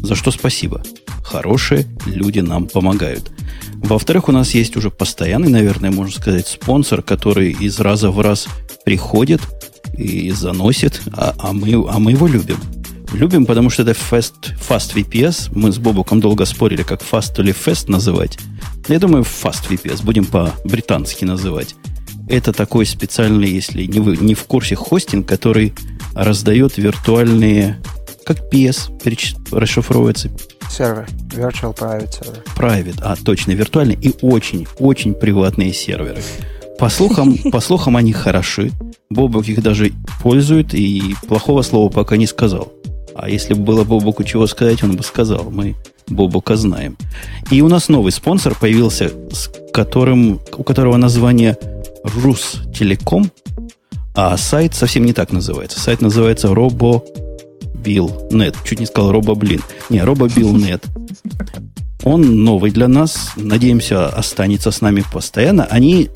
за что спасибо. Хорошие люди нам помогают. Во-вторых, у нас есть уже постоянный, наверное, можно сказать, спонсор, который из раза в раз приходит и заносит, а, а, мы, а мы его любим. Любим, потому что это Fast, Fast VPS. Мы с Бобуком долго спорили, как Fast или Fast называть. Я думаю, Fast VPS. Будем по-британски называть. Это такой специальный, если не вы не в курсе, хостинг, который раздает виртуальные, как PS расшифровывается. Сервер. Virtual Private Server. Private, а, точно, виртуальные и очень, очень приватные серверы. По слухам, по слухам они хороши. Бобок их даже пользует и плохого слова пока не сказал. А если бы было Бобуку чего сказать, он бы сказал. Мы Бобука знаем. И у нас новый спонсор появился, с которым, у которого название Рустелеком, а сайт совсем не так называется. Сайт называется RoboBill.net. Чуть не сказал RoboBlin. Не, RoboBill.net. Он новый для нас. Надеемся, останется с нами постоянно. Они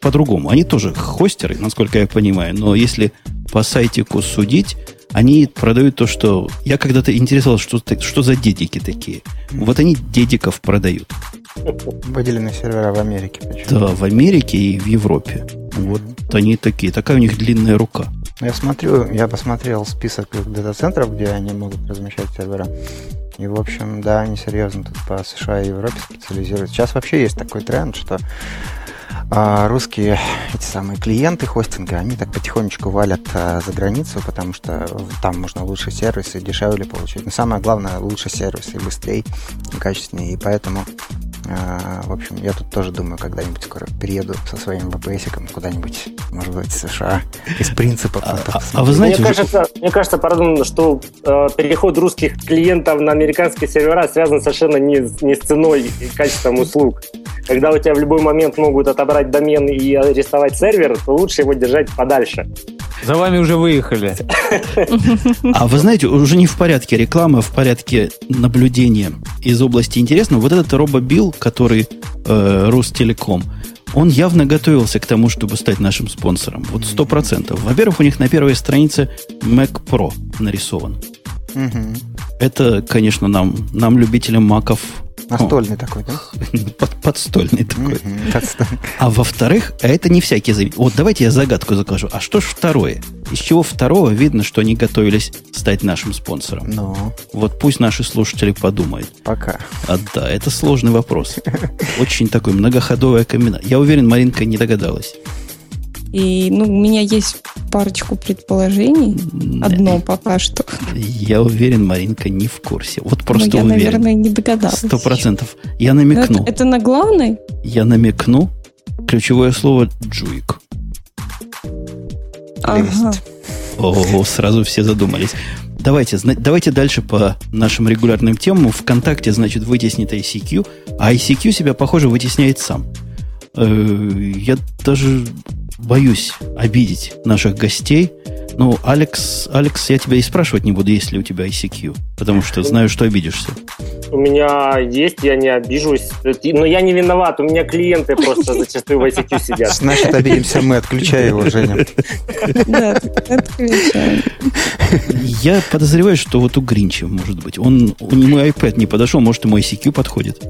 по-другому. Они тоже хостеры, насколько я понимаю. Но если по сайтику судить, они продают то, что... Я когда-то интересовался, что, что за дедики такие. Вот они дедиков продают. Выделенные сервера в Америке. Почему? Да, в Америке и в Европе. Вот они такие. Такая у них длинная рука. Я смотрю, я посмотрел список дата-центров, где они могут размещать сервера. И, в общем, да, они серьезно тут по США и Европе специализируются. Сейчас вообще есть такой тренд, что а русские эти самые клиенты хостинга, они так потихонечку валят а, за границу, потому что там можно лучше сервисы, дешевле получить. Но самое главное, лучше сервисы, быстрее и качественнее. И поэтому в общем, я тут тоже думаю, когда-нибудь скоро перееду со своим VPS куда-нибудь, может быть, в США, из принципа. А, а, а вы знаете... Мне кажется, мне кажется пардон, что э, переход русских клиентов на американские сервера связан совершенно не, не с ценой и качеством услуг. Когда у тебя в любой момент могут отобрать домен и арестовать сервер, то лучше его держать подальше. За вами уже выехали. А вы знаете, уже не в порядке рекламы, а в порядке наблюдения из области интересного. Вот этот RoboBill, который э, Ростелеком, он явно готовился к тому, чтобы стать нашим спонсором. Вот сто процентов. Во-первых, у них на первой странице Mac Pro нарисован. Угу. Это, конечно, нам, нам любителям маков Настольный О, такой, да? Под, подстольный такой. А во-вторых, а это не всякий зависит. Вот давайте я загадку закажу. А что ж второе? Из чего второго видно, что они готовились стать нашим спонсором? Ну. Вот пусть наши слушатели подумают. Пока. А да, это сложный вопрос. Очень такой многоходовая комбинация. Я уверен, Маринка не догадалась. И ну, у меня есть парочку предположений. Одно пока что. Я уверен, Маринка не в курсе. Вот просто Но я, уверен. наверное, не догадалась. Сто процентов. Я намекну. Это, это на главной? Я намекну. Ключевое слово джуик. Ага. О, сразу все задумались. Давайте, давайте дальше по нашим регулярным темам. Вконтакте, значит, вытеснит ICQ, а ICQ себя, похоже, вытесняет сам. Э, я даже боюсь обидеть наших гостей. Ну, Алекс, Алекс, я тебя и спрашивать не буду, есть ли у тебя ICQ, потому что знаю, что обидишься. У меня есть, я не обижусь, но я не виноват, у меня клиенты просто зачастую в ICQ сидят. Значит, обидимся мы, отключай его, Женя. Да, отключаем. Я подозреваю, что вот у Гринча, может быть, он, у него iPad не подошел, может, ему ICQ подходит.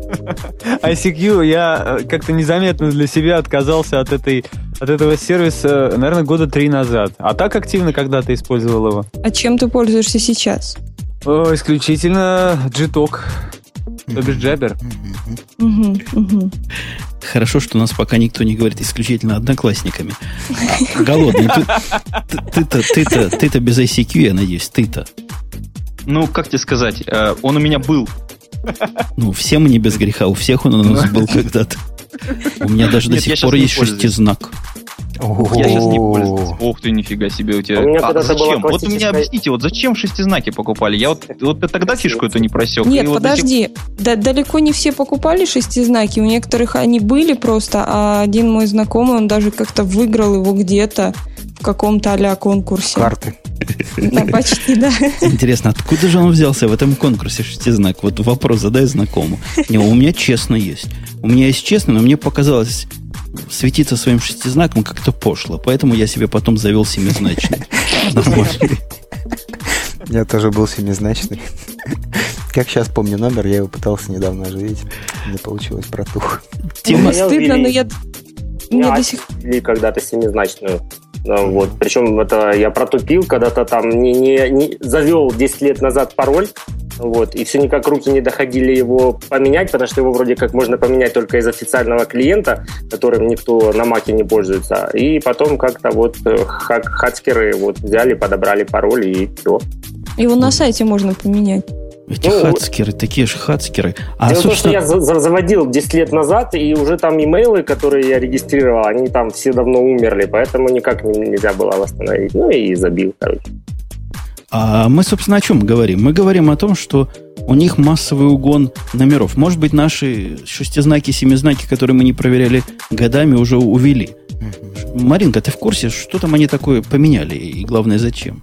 ICQ, я э, как-то незаметно для себя отказался от этой от этого сервиса, наверное, года три назад. А так активно когда ты использовал его? А чем ты пользуешься сейчас? О, исключительно Gtalk. То бишь Jabber. Хорошо, что у нас пока никто не говорит исключительно одноклассниками. Голодный, ты-то, ты-то, ты-то без ICQ, я надеюсь, ты-то. Ну, как тебе сказать, э, он у меня был. Ну, все мы не без греха, у всех он у нас был когда-то. У меня даже до сих пор есть шестизнак. Я сейчас не пользуюсь. Ох ты, нифига себе у тебя. У меня а зачем? Вот у меня объясните, вот зачем шестизнаки покупали? Я вот, вот тогда фишку эту не просек. Нет, подожди. Да, далеко не все покупали шестизнаки. У некоторых они были просто, а один мой знакомый, он даже как-то выиграл его где-то в каком-то а конкурсе. Карты. Да, почти, да. Интересно, откуда же он взялся в этом конкурсе шестизнак? Вот вопрос задай знакомому. Не, у меня честно есть. У меня есть честно, но мне показалось светиться своим шестизнаком как-то пошло. Поэтому я себе потом завел семизначный. Я тоже был семизначный. Как сейчас помню номер, я его пытался недавно оживить. Не получилось, протух. Тема стыдно, но я... Мне до сих... когда-то семизначную. Ну, вот. Причем это я протупил, когда-то там не, не, не завел 10 лет назад пароль, вот, и все никак руки не доходили его поменять, потому что его вроде как можно поменять только из официального клиента, которым никто на маке не пользуется. И потом как-то вот э, хак хакеры вот взяли, подобрали пароль и все. Его на сайте можно поменять. Эти ну, хацкеры, такие же хацкеры. А, Дело собственно... в том, что я заводил 10 лет назад, и уже там имейлы, которые я регистрировал, они там все давно умерли, поэтому никак нельзя было восстановить. Ну и забил, короче. А мы, собственно, о чем говорим? Мы говорим о том, что у них массовый угон номеров. Может быть, наши шестизнаки, семизнаки, которые мы не проверяли годами, уже увели. Маринка, ты в курсе, что там они такое поменяли? И главное, зачем?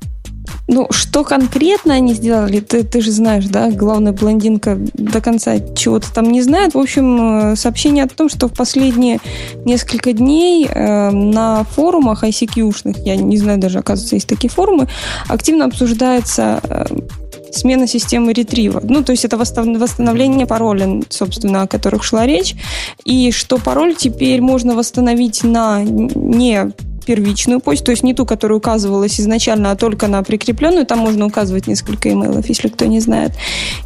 Ну, что конкретно они сделали, ты, ты же знаешь, да, главная блондинка до конца чего-то там не знает. В общем, э, сообщение о том, что в последние несколько дней э, на форумах ICQ-шных, я не знаю даже, оказывается, есть такие форумы, активно обсуждается э, смена системы ретрива. Ну, то есть это восстановление пароля, собственно, о которых шла речь. И что пароль теперь можно восстановить на не первичную почту, то есть не ту, которая указывалась изначально, а только на прикрепленную. Там можно указывать несколько имейлов, если кто не знает.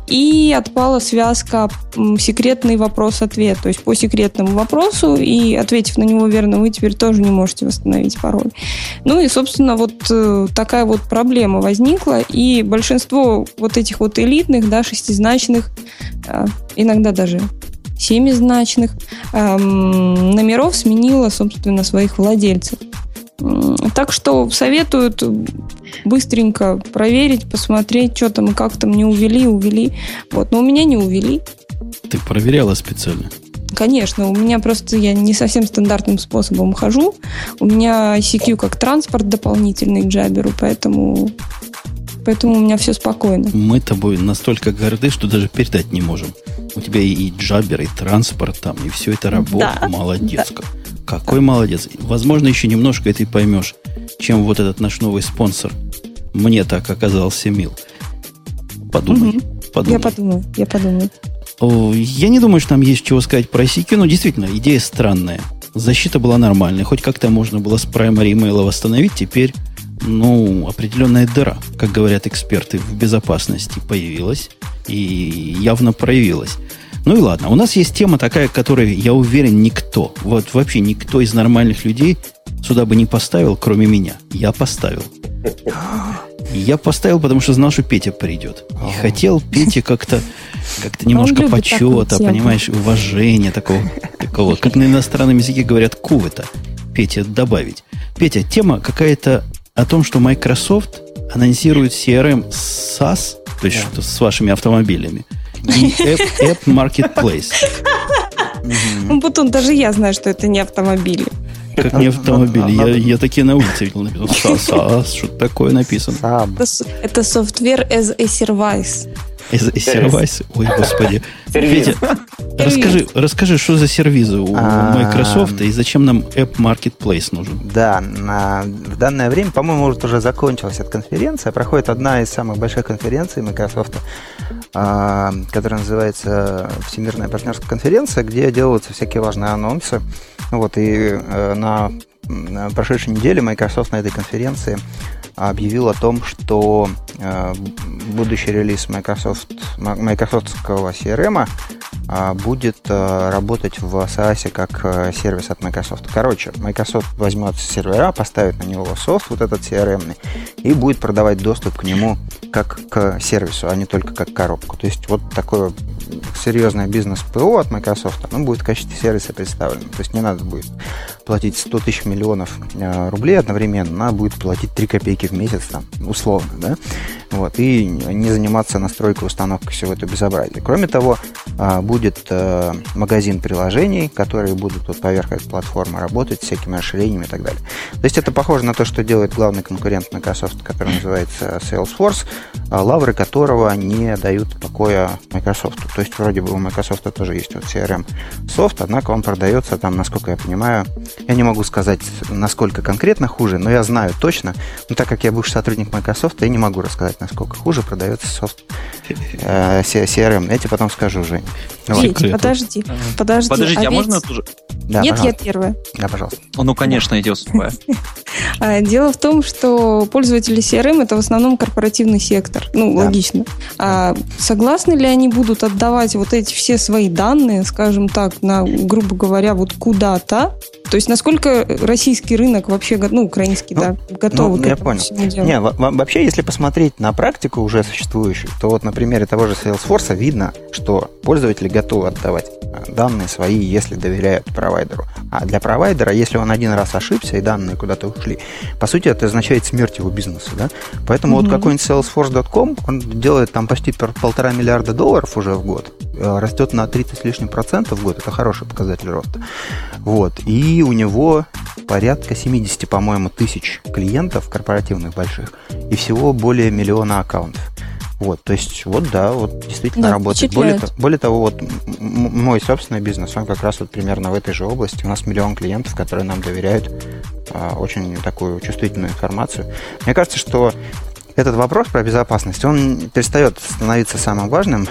И отпала связка секретный вопрос-ответ. То есть по секретному вопросу и ответив на него верно, вы теперь тоже не можете восстановить пароль. Ну и, собственно, вот э, такая вот проблема возникла. И большинство вот этих вот элитных, да, шестизначных, э, иногда даже семизначных эм, номеров сменила, собственно, своих владельцев. Так что советуют быстренько проверить, посмотреть, что там и как там не увели, увели. Вот, но у меня не увели. Ты проверяла специально? Конечно, у меня просто я не совсем стандартным способом хожу. У меня ICQ как транспорт дополнительный к Джаберу, поэтому поэтому у меня все спокойно. Мы тобой настолько горды, что даже передать не можем. У тебя и джабер, и транспорт там, и все это работа. Да, Молодец. Да. Какой молодец. Возможно, еще немножко и ты поймешь, чем вот этот наш новый спонсор мне так оказался мил. Подумай. Угу. подумай. Я подумаю, я подумаю. Я не думаю, что нам есть чего сказать про ICQ, но действительно, идея странная. Защита была нормальная, хоть как-то можно было с primary email восстановить, теперь, ну, определенная дыра, как говорят эксперты, в безопасности появилась и явно проявилась. Ну и ладно, у нас есть тема такая, которую, я уверен, никто, вот вообще никто из нормальных людей сюда бы не поставил, кроме меня. Я поставил. Я поставил, потому что знал, что Петя придет. И хотел Пете как-то как-то немножко почета, понимаешь, уважения такого, такого, как на иностранном языке говорят, кувета. Петя, добавить. Петя, тема какая-то о том, что Microsoft анонсирует CRM SaaS, то есть что с вашими автомобилями, App, Marketplace. Бутон, даже я знаю, что это не автомобили. Как не автомобиль. Я, я такие на улице видел написано. САС, что такое написано. Это software as a service. Сервис. Ой, господи. Расскажи, расскажи, что за сервизы у а, Microsoft и зачем нам App Marketplace нужен? Да, на, в данное время, по-моему, может уже закончилась эта конференция. Проходит одна из самых больших конференций Microsoft, а, которая называется Всемирная партнерская конференция, где делаются всякие важные анонсы. Вот, и э, на прошедшей неделе Microsoft на этой конференции объявил о том, что э, будущий релиз Microsoft, Microsoftского CRM э, будет э, работать в SaaS как сервис от Microsoft. Короче, Microsoft возьмет сервера, поставит на него софт, вот этот CRM, и будет продавать доступ к нему как к сервису, а не только как коробку. То есть вот такое серьезное бизнес-ПО от Microsoft, оно будет в качестве сервиса представлено. То есть не надо будет платить 100 тысяч миллионов э, рублей одновременно, надо будет платить 3 копейки в месяц, там, условно, да, вот, и не заниматься настройкой установкой всего этого безобразия. Кроме того, э, будет э, магазин приложений, которые будут вот поверх этой платформы работать, всякими расширениями и так далее. То есть это похоже на то, что делает главный конкурент Microsoft, который называется Salesforce, лавры которого не дают покоя Microsoft. То есть вроде бы у Microsoft тоже есть вот CRM софт, однако он продается там, насколько я понимаю, я не могу сказать, насколько конкретно хуже, но я знаю точно. Но так как я бывший сотрудник Microsoft, я не могу рассказать, насколько хуже продается софт э, CRM. Я тебе потом скажу, Жень. Петь, подожди, подожди. Подождите, а, а можно тоже? Да, Нет, пожалуйста. я первая. Да, пожалуйста. Ну, конечно, я уступаю. А, дело в том, что пользователи CRM это в основном корпоративный сектор. Ну, да. логично. А согласны ли они будут отдавать вот эти все свои данные, скажем так, на, грубо говоря, вот куда-то, то есть насколько российский рынок вообще, ну, украинский, ну, да, готов ну, к я понял. Не, вообще, если посмотреть на практику уже существующую, то вот на примере того же Salesforce видно, что пользователи готовы отдавать а, данные свои, если доверяют провайдеру. А для провайдера, если он один раз ошибся и данные куда-то ушли, по сути, это означает смерть его бизнеса, да? Поэтому mm-hmm. вот какой-нибудь Salesforce.com, он делает там почти полтора миллиарда долларов уже в год, э, растет на 30 с лишним процентов в год, это хороший показатель роста. Вот. И у него порядка 70, по-моему, тысяч клиентов корпоративных больших и всего более миллиона аккаунтов. Вот, то есть, вот да, вот действительно да, работает. Более, более того, вот мой собственный бизнес, он как раз вот примерно в этой же области. У нас миллион клиентов, которые нам доверяют а, очень такую чувствительную информацию. Мне кажется, что этот вопрос про безопасность, он перестает становиться самым важным,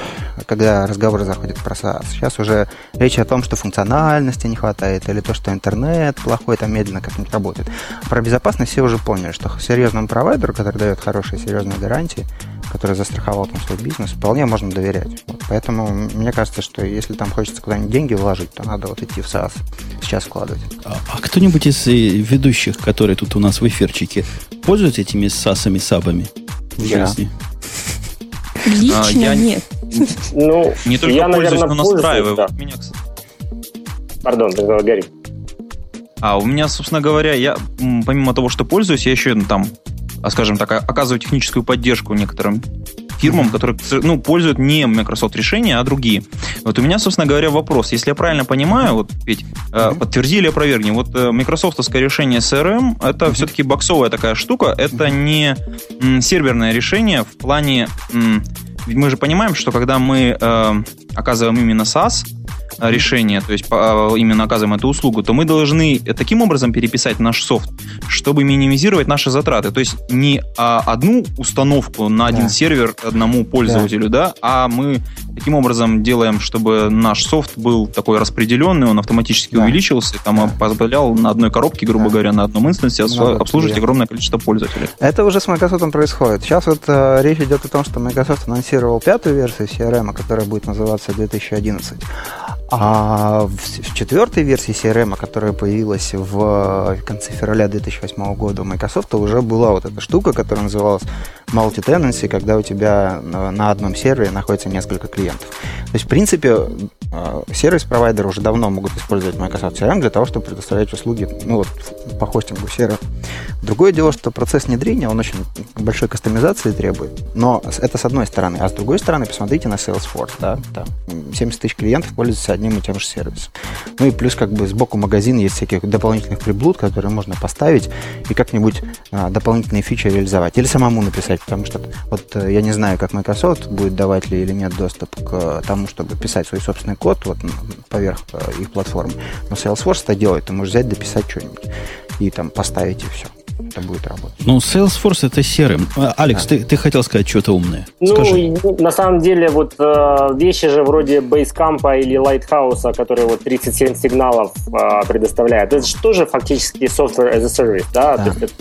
когда разговоры заходят про SaaS. Сейчас уже речь о том, что функциональности не хватает, или то, что интернет плохой, там медленно как-нибудь работает. Про безопасность все уже поняли, что серьезному провайдеру, который дает хорошие серьезные гарантии, который застраховал там свой бизнес, вполне можно доверять. Вот, поэтому мне кажется, что если там хочется куда-нибудь деньги вложить, то надо вот идти в SaaS сейчас вкладывать. А, а кто-нибудь из э, ведущих, которые тут у нас в эфирчике, пользуется этими САСами, САБами в я. жизни? Лично а, я... нет. Ну, не только я, пользуюсь, наверное, но настраиваю. Да. Меня, Пардон, тогда Гарри. А у меня, собственно говоря, я помимо того, что пользуюсь, я еще ну, там, скажем так, оказываю техническую поддержку некоторым фирмам, которые ну, пользуют не Microsoft решения, а другие. Вот у меня, собственно говоря, вопрос. Если я правильно понимаю, вот, ведь э, подтверди или опровергни, вот э, Microsoftовское решение CRM это все-таки боксовая такая штука, это не м, серверное решение в плане... М, мы же понимаем, что когда мы э, оказываем именно SaaS, решение, то есть а, именно оказываем эту услугу, то мы должны таким образом переписать наш софт, чтобы минимизировать наши затраты. То есть не одну установку на один да. сервер одному пользователю, да. да, а мы таким образом делаем, чтобы наш софт был такой распределенный, он автоматически да. увеличился, там да. позволял на одной коробке, грубо да. говоря, на одном инстансе Много обслуживать огромное количество пользователей. Это уже с Microsoft происходит. Сейчас вот э, речь идет о том, что Microsoft анонсировал пятую версию CRM, которая будет называться 2011. А в, четвертой версии CRM, которая появилась в конце февраля 2008 года у Microsoft, уже была вот эта штука, которая называлась multi-tenancy, когда у тебя на одном сервере находится несколько клиентов. То есть, в принципе, э, сервис-провайдеры уже давно могут использовать Microsoft CRM для того, чтобы предоставлять услуги ну, вот, по хостингу сервера. Другое дело, что процесс внедрения, он очень большой кастомизации требует, но это с одной стороны. А с другой стороны, посмотрите на Salesforce, да, там 70 тысяч клиентов пользуются одним и тем же сервисом. Ну и плюс как бы сбоку магазина есть всяких дополнительных приблуд, которые можно поставить и как-нибудь а, дополнительные фичи реализовать. Или самому написать, потому что вот э, я не знаю, как Microsoft будет давать ли или нет доступ к тому, чтобы писать свой собственный код вот поверх э, их платформы. Но Salesforce это делает, ты можешь взять, дописать что-нибудь и там поставить и все это будет работать. Ну, Salesforce это серым. А, Алекс, да. ты, ты хотел сказать что-то умное. Ну, Скажи. на самом деле, вот э, вещи же вроде Basecamp или Lighthouse, которые вот 37 сигналов э, предоставляют, это же тоже фактически software as a service, да? да. То есть это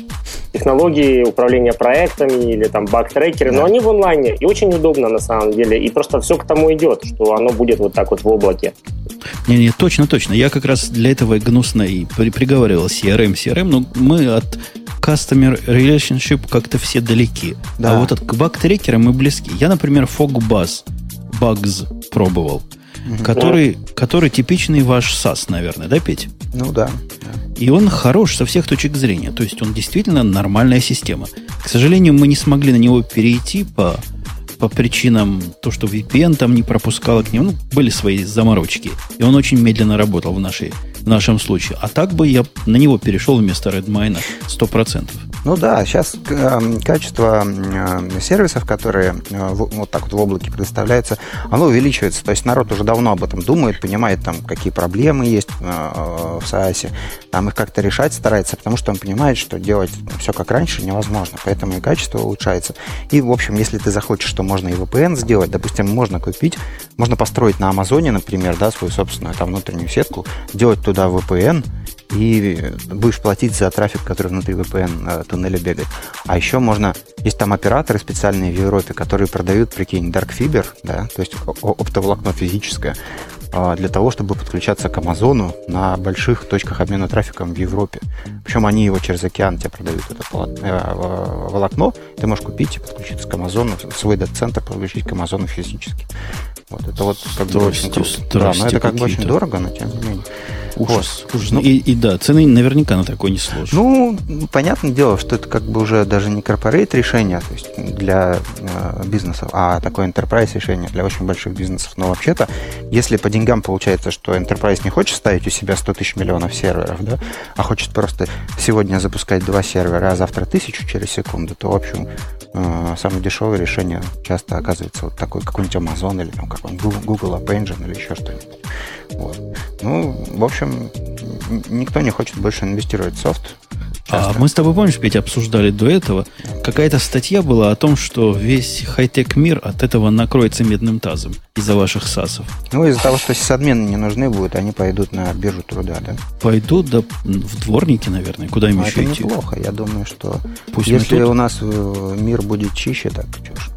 технологии управления проектами или там баг-трекеры, да. но они в онлайне, и очень удобно на самом деле, и просто все к тому идет, что оно будет вот так вот в облаке. Не-не, точно, точно. Я как раз для этого гнусно и при приговаривал CRM, CRM, но мы от Customer Relationship как-то все далеки. Да. А вот от баг-трекера мы близки. Я, например, Fogbuzz Bugs пробовал, угу. который, который типичный ваш SAS, наверное, да, Петь? Ну да. И он хорош со всех точек зрения. То есть он действительно нормальная система. К сожалению, мы не смогли на него перейти по, по причинам то, что VPN там не пропускал к нему. Ну, были свои заморочки. И он очень медленно работал в нашей в нашем случае. А так бы я на него перешел вместо Redmine 100%. Ну да, сейчас э, качество э, сервисов, которые э, вот так вот в облаке предоставляются, оно увеличивается. То есть народ уже давно об этом думает, понимает, там, какие проблемы есть в SaaS, там их как-то решать старается, потому что он понимает, что делать все как раньше невозможно. Поэтому и качество улучшается. И, в общем, если ты захочешь, что можно и VPN сделать, допустим, можно купить, можно построить на Амазоне, например, да, свою собственную там внутреннюю сетку, делать туда VPN, и будешь платить за трафик, который внутри VPN э, туннеля бегает. А еще можно, есть там операторы специальные в Европе, которые продают, прикинь, Dark Fiber, да, то есть оптоволокно физическое, для того, чтобы подключаться к Амазону на больших точках обмена трафиком в Европе. Причем они его через океан тебе продают, это э, волокно, ты можешь купить и подключиться к Амазону, свой дата-центр подключить к Амазону физически. Вот это вот как бы очень круто. Да, но это как бы очень дорого, но тем не менее. Ужас. Вот. ужас. Ну, и, и да, цены наверняка на такой не сложат. Ну, понятное дело, что это как бы уже даже не корпорейт решение, то есть для э, бизнесов, а такое enterprise решение для очень больших бизнесов. Но вообще-то, если по деньгам получается, что enterprise не хочет ставить у себя 100 тысяч миллионов серверов, да, а хочет просто сегодня запускать два сервера, а завтра тысячу через секунду, то, в общем, э, самое дешевое решение часто оказывается вот такой какой-нибудь Amazon или там какой-нибудь Google App Engine или еще что-нибудь. Вот. Ну, в общем, никто не хочет больше инвестировать в софт. А мы с тобой, помнишь, Петя, обсуждали до этого, какая-то статья была о том, что весь хай-тек мир от этого накроется медным тазом из-за ваших САСов. Ну, из-за того, что сисадмены не нужны будут, они пойдут на биржу труда, да? Пойдут, да, в дворники, наверное, куда им Но еще это идти? неплохо, я думаю, что Пусть если у нас э, мир будет чище, так что ж.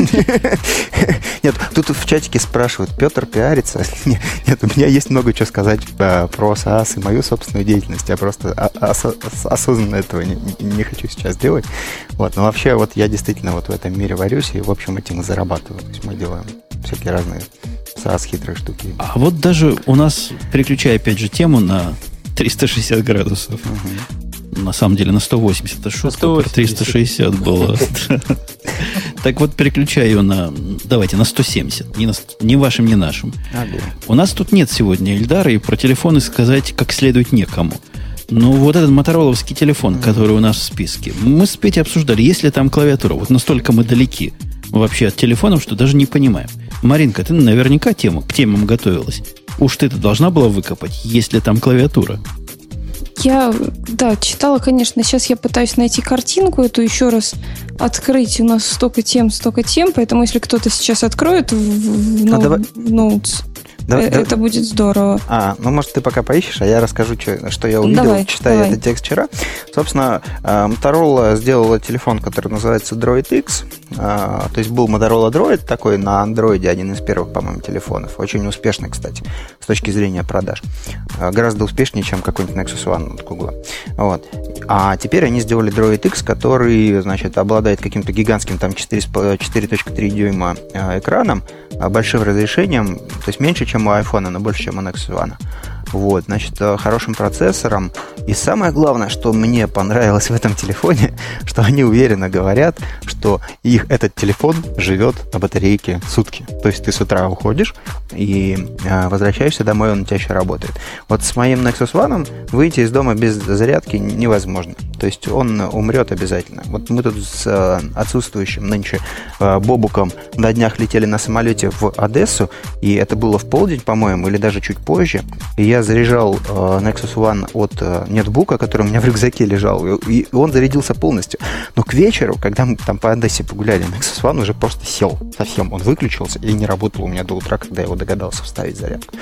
Нет, тут в чатике спрашивают, Петр пиарится? Нет, у меня есть много чего сказать э, про SaaS и мою собственную деятельность. Я просто осознанно этого не, хочу сейчас делать. Вот, но вообще вот я действительно вот в этом мире варюсь и, в общем, этим и зарабатываю. То есть мы делаем всякие разные SaaS хитрые штуки. А вот даже у нас, переключая опять же тему на 360 градусов, угу на самом деле на 180. Это шутка 180. про 360 было. Так вот, переключаю на, давайте, на 170. Не, на, не вашим, не нашим. У нас тут нет сегодня Эльдара, и про телефоны сказать как следует некому. Но вот этот мотороловский телефон, который у нас в списке, мы с Петей обсуждали, есть ли там клавиатура. Вот настолько мы далеки вообще от телефонов, что даже не понимаем. Маринка, ты наверняка тему, к темам готовилась. Уж ты-то должна была выкопать, есть ли там клавиатура. Я, да, читала, конечно. Сейчас я пытаюсь найти картинку эту еще раз открыть. У нас столько тем, столько тем, поэтому если кто-то сейчас откроет в, в, а давай... в ноутс, да, это да. будет здорово. А, ну, может, ты пока поищешь, а я расскажу, что, что я увидел, давай, читая давай. этот текст вчера. Собственно, э, Motorola сделала телефон, который называется Droid X. Э, то есть был Motorola Droid такой на Android, один из первых, по-моему, телефонов. Очень успешный, кстати, с точки зрения продаж. Э, гораздо успешнее, чем какой-нибудь Nexus One от Google. Вот. А теперь они сделали Droid X, который, значит, обладает каким-то гигантским там 4.3 дюйма экраном, большим разрешением, то есть меньше, чем у iPhone, но больше, чем у Nexus One. Вот, значит, э, хорошим процессором. И самое главное, что мне понравилось в этом телефоне, что они уверенно говорят, что их этот телефон живет на батарейке сутки. То есть ты с утра уходишь и э, возвращаешься домой, он у тебя еще работает. Вот с моим Nexus One выйти из дома без зарядки невозможно. То есть он умрет обязательно. Вот мы тут с э, отсутствующим нынче Бобуком на днях летели на самолете в Одессу, и это было в полдень, по-моему, или даже чуть позже. И я заряжал э, Nexus One от э, нетбука, который у меня в рюкзаке лежал, и он зарядился полностью. Но к вечеру, когда мы там по Одессе погуляли, Nexus One уже просто сел совсем. Он выключился и не работал у меня до утра, когда я его догадался вставить зарядку.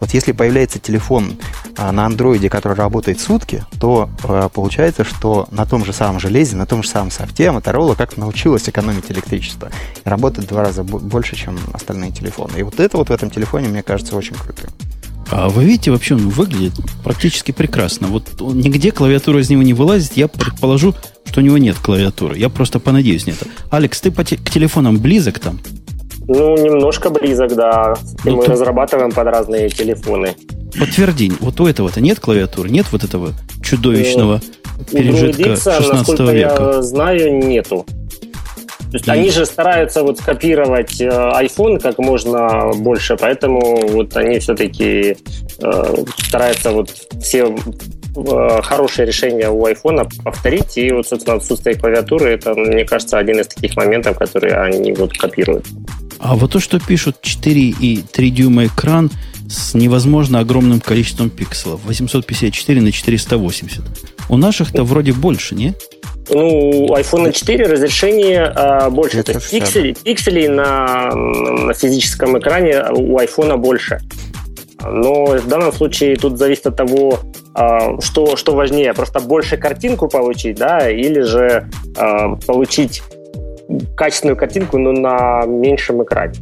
Вот если появляется телефон э, на андроиде, который работает сутки, то э, получается, что на том же самом железе, на том же самом софте Motorola как научилась экономить электричество. И работает в два раза больше, чем остальные телефоны. И вот это вот в этом телефоне, мне кажется, очень круто. А вы видите, вообще он выглядит практически прекрасно. Вот нигде клавиатура из него не вылазит. Я предположу, что у него нет клавиатуры. Я просто понадеюсь нет. Алекс, ты по те- к телефонам близок там? Ну, немножко близок, да. И ну, мы ты... разрабатываем под разные телефоны. Подтверди, вот у этого-то нет клавиатуры, нет вот этого чудовищного ну, пережитка 16 века? я знаю, нету. То есть они же стараются вот скопировать э, iPhone как можно больше, поэтому вот они все-таки э, стараются вот все э, хорошие решения у iPhone повторить, и вот, собственно, отсутствие клавиатуры, это, мне кажется, один из таких моментов, которые они вот копируют. А вот то, что пишут 4 и 3 дюйма экран с невозможно огромным количеством пикселов, 854 на 480. У наших-то вроде больше, не? Ну, у iPhone 4 разрешение а, больше. Это то есть пикселей, пикселей на, на физическом экране у iPhone больше. Но в данном случае тут зависит от того, а, что, что важнее, просто больше картинку получить, да, или же а, получить качественную картинку, но на меньшем экране.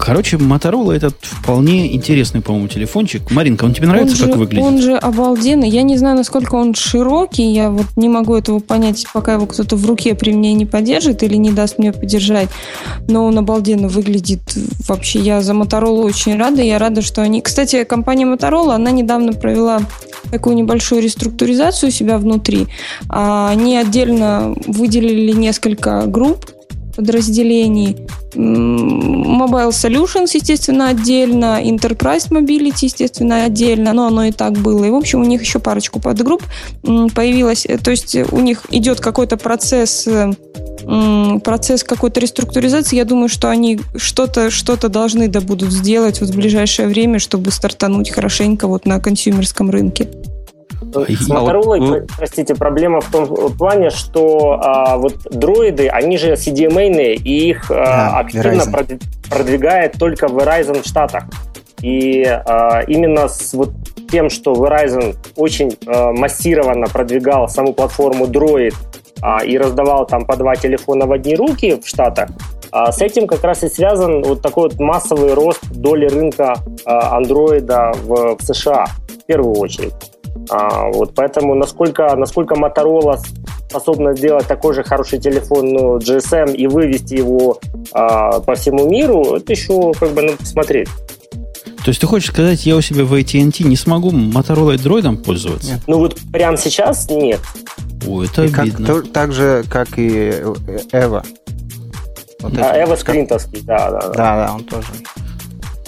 Короче, Motorola этот вполне интересный, по-моему, телефончик. Маринка, он тебе нравится, он как же, выглядит? Он же обалденный. Я не знаю, насколько он широкий. Я вот не могу этого понять, пока его кто-то в руке при мне не подержит или не даст мне подержать. Но он обалденно выглядит. Вообще, я за Motorola очень рада. Я рада, что они... Кстати, компания Motorola, она недавно провела такую небольшую реструктуризацию себя внутри. А они отдельно выделили несколько групп подразделений. Mobile Solutions, естественно, отдельно, Enterprise Mobility, естественно, отдельно, но оно и так было. И, в общем, у них еще парочку подгрупп появилось. Э, то есть у них идет какой-то процесс процесс какой-то реструктуризации, я думаю, что они что-то что должны да будут сделать вот в ближайшее время, чтобы стартануть хорошенько вот на консюмерском рынке. С Motorola, простите, проблема в том плане, что а, вот дроиды, они же CDMA, и их а, активно Verizon. продвигает только Verizon в Штатах. И а, именно с вот тем, что Verizon очень а, массированно продвигал саму платформу Droid а, и раздавал там по два телефона в одни руки в Штатах, а с этим как раз и связан вот такой вот массовый рост доли рынка андроида в, в США в первую очередь. А, вот поэтому насколько, насколько Motorola способна сделать такой же хороший телефон ну, GSM и вывести его а, по всему миру, это еще как бы надо посмотреть. То есть ты хочешь сказать, я у себя в AT&T не смогу Motorola дроидом пользоваться? Нет. Ну вот прямо сейчас нет. О, это и обидно. Как, то, так же, как и Эва. Вот а, Эва Скринтовский, да, да, да. Да, да, он тоже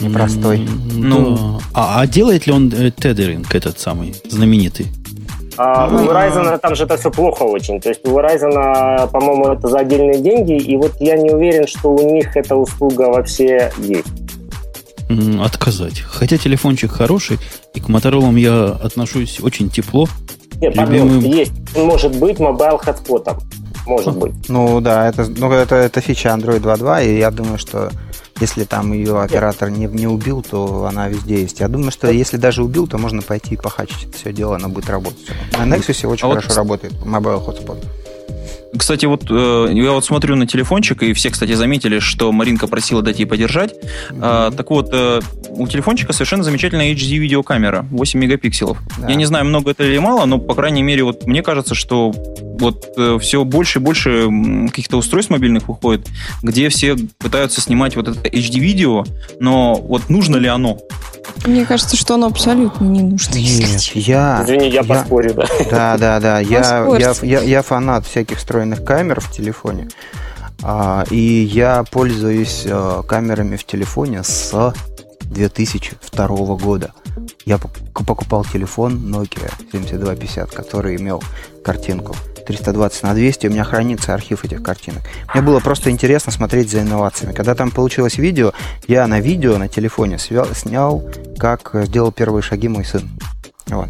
непростой. Ну, а, а делает ли он э, тедеринг этот самый знаменитый? А у Verizon там же это все плохо очень. То есть у Verizon, по-моему, это за отдельные деньги, и вот я не уверен, что у них эта услуга вообще есть. Отказать. Хотя телефончик хороший, и к Моторолам я отношусь очень тепло. Нет, Любимым... пардон, есть. Может быть mobile hotspot ом. Может быть. Ну да, это, ну, это, это фича Android 2.2, и я думаю, что если там ее оператор не, не убил, то она везде есть. Я думаю, что если даже убил, то можно пойти и похачить это все дело, оно будет работать. На Nexus очень а хорошо вот... работает Mobile Hotspot. Кстати, вот э, я вот смотрю на телефончик, и все, кстати, заметили, что Маринка просила дать ей подержать. Mm-hmm. Э, так вот, э, у телефончика совершенно замечательная HD-видеокамера, 8 мегапикселов. Да. Я не знаю, много это или мало, но, по крайней мере, вот мне кажется, что вот э, все больше и больше каких-то устройств мобильных выходит, где все пытаются снимать вот это HD-видео, но вот нужно ли оно? Мне кажется, что оно абсолютно не нужно. Нет, я... Извини, я, я поспорю, да. Да, да, да. Я, я, я, я фанат всяких встроенных камер в телефоне. А, и я пользуюсь а, камерами в телефоне с 2002 года. Я покупал телефон Nokia 7250, который имел картинку 320 на 200, у меня хранится архив этих картинок. Мне было просто интересно смотреть за инновациями. Когда там получилось видео, я на видео на телефоне снял, как сделал первые шаги мой сын. Вот.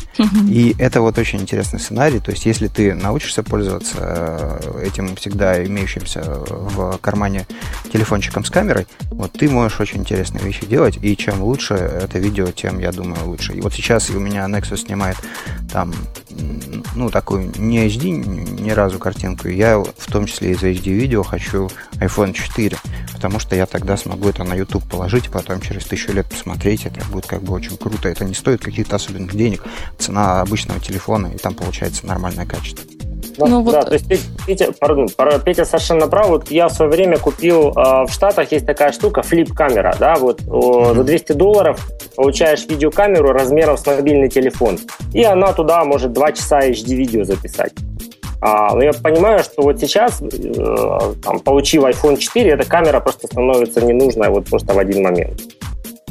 И это вот очень интересный сценарий. То есть, если ты научишься пользоваться э, этим всегда имеющимся в кармане телефончиком с камерой, вот ты можешь очень интересные вещи делать. И чем лучше это видео, тем, я думаю, лучше. И вот сейчас у меня Nexus снимает там, ну, такую не HD ни разу картинку. Я в том числе из HD видео хочу iPhone 4, потому что я тогда смогу это на YouTube положить, и потом через тысячу лет посмотреть. Это будет как бы очень круто. Это не стоит каких-то особенных денег цена обычного телефона, и там получается нормальное качество. Ну, ну, вот... Да, то есть Петя, пардон, Петя совершенно прав. Вот я в свое время купил э, в Штатах есть такая штука, флип-камера, да, вот mm-hmm. за 200 долларов получаешь видеокамеру размером с мобильный телефон, и она туда может 2 часа HD-видео записать. А, но я понимаю, что вот сейчас, э, там, получив iPhone 4, эта камера просто становится ненужной вот просто в один момент.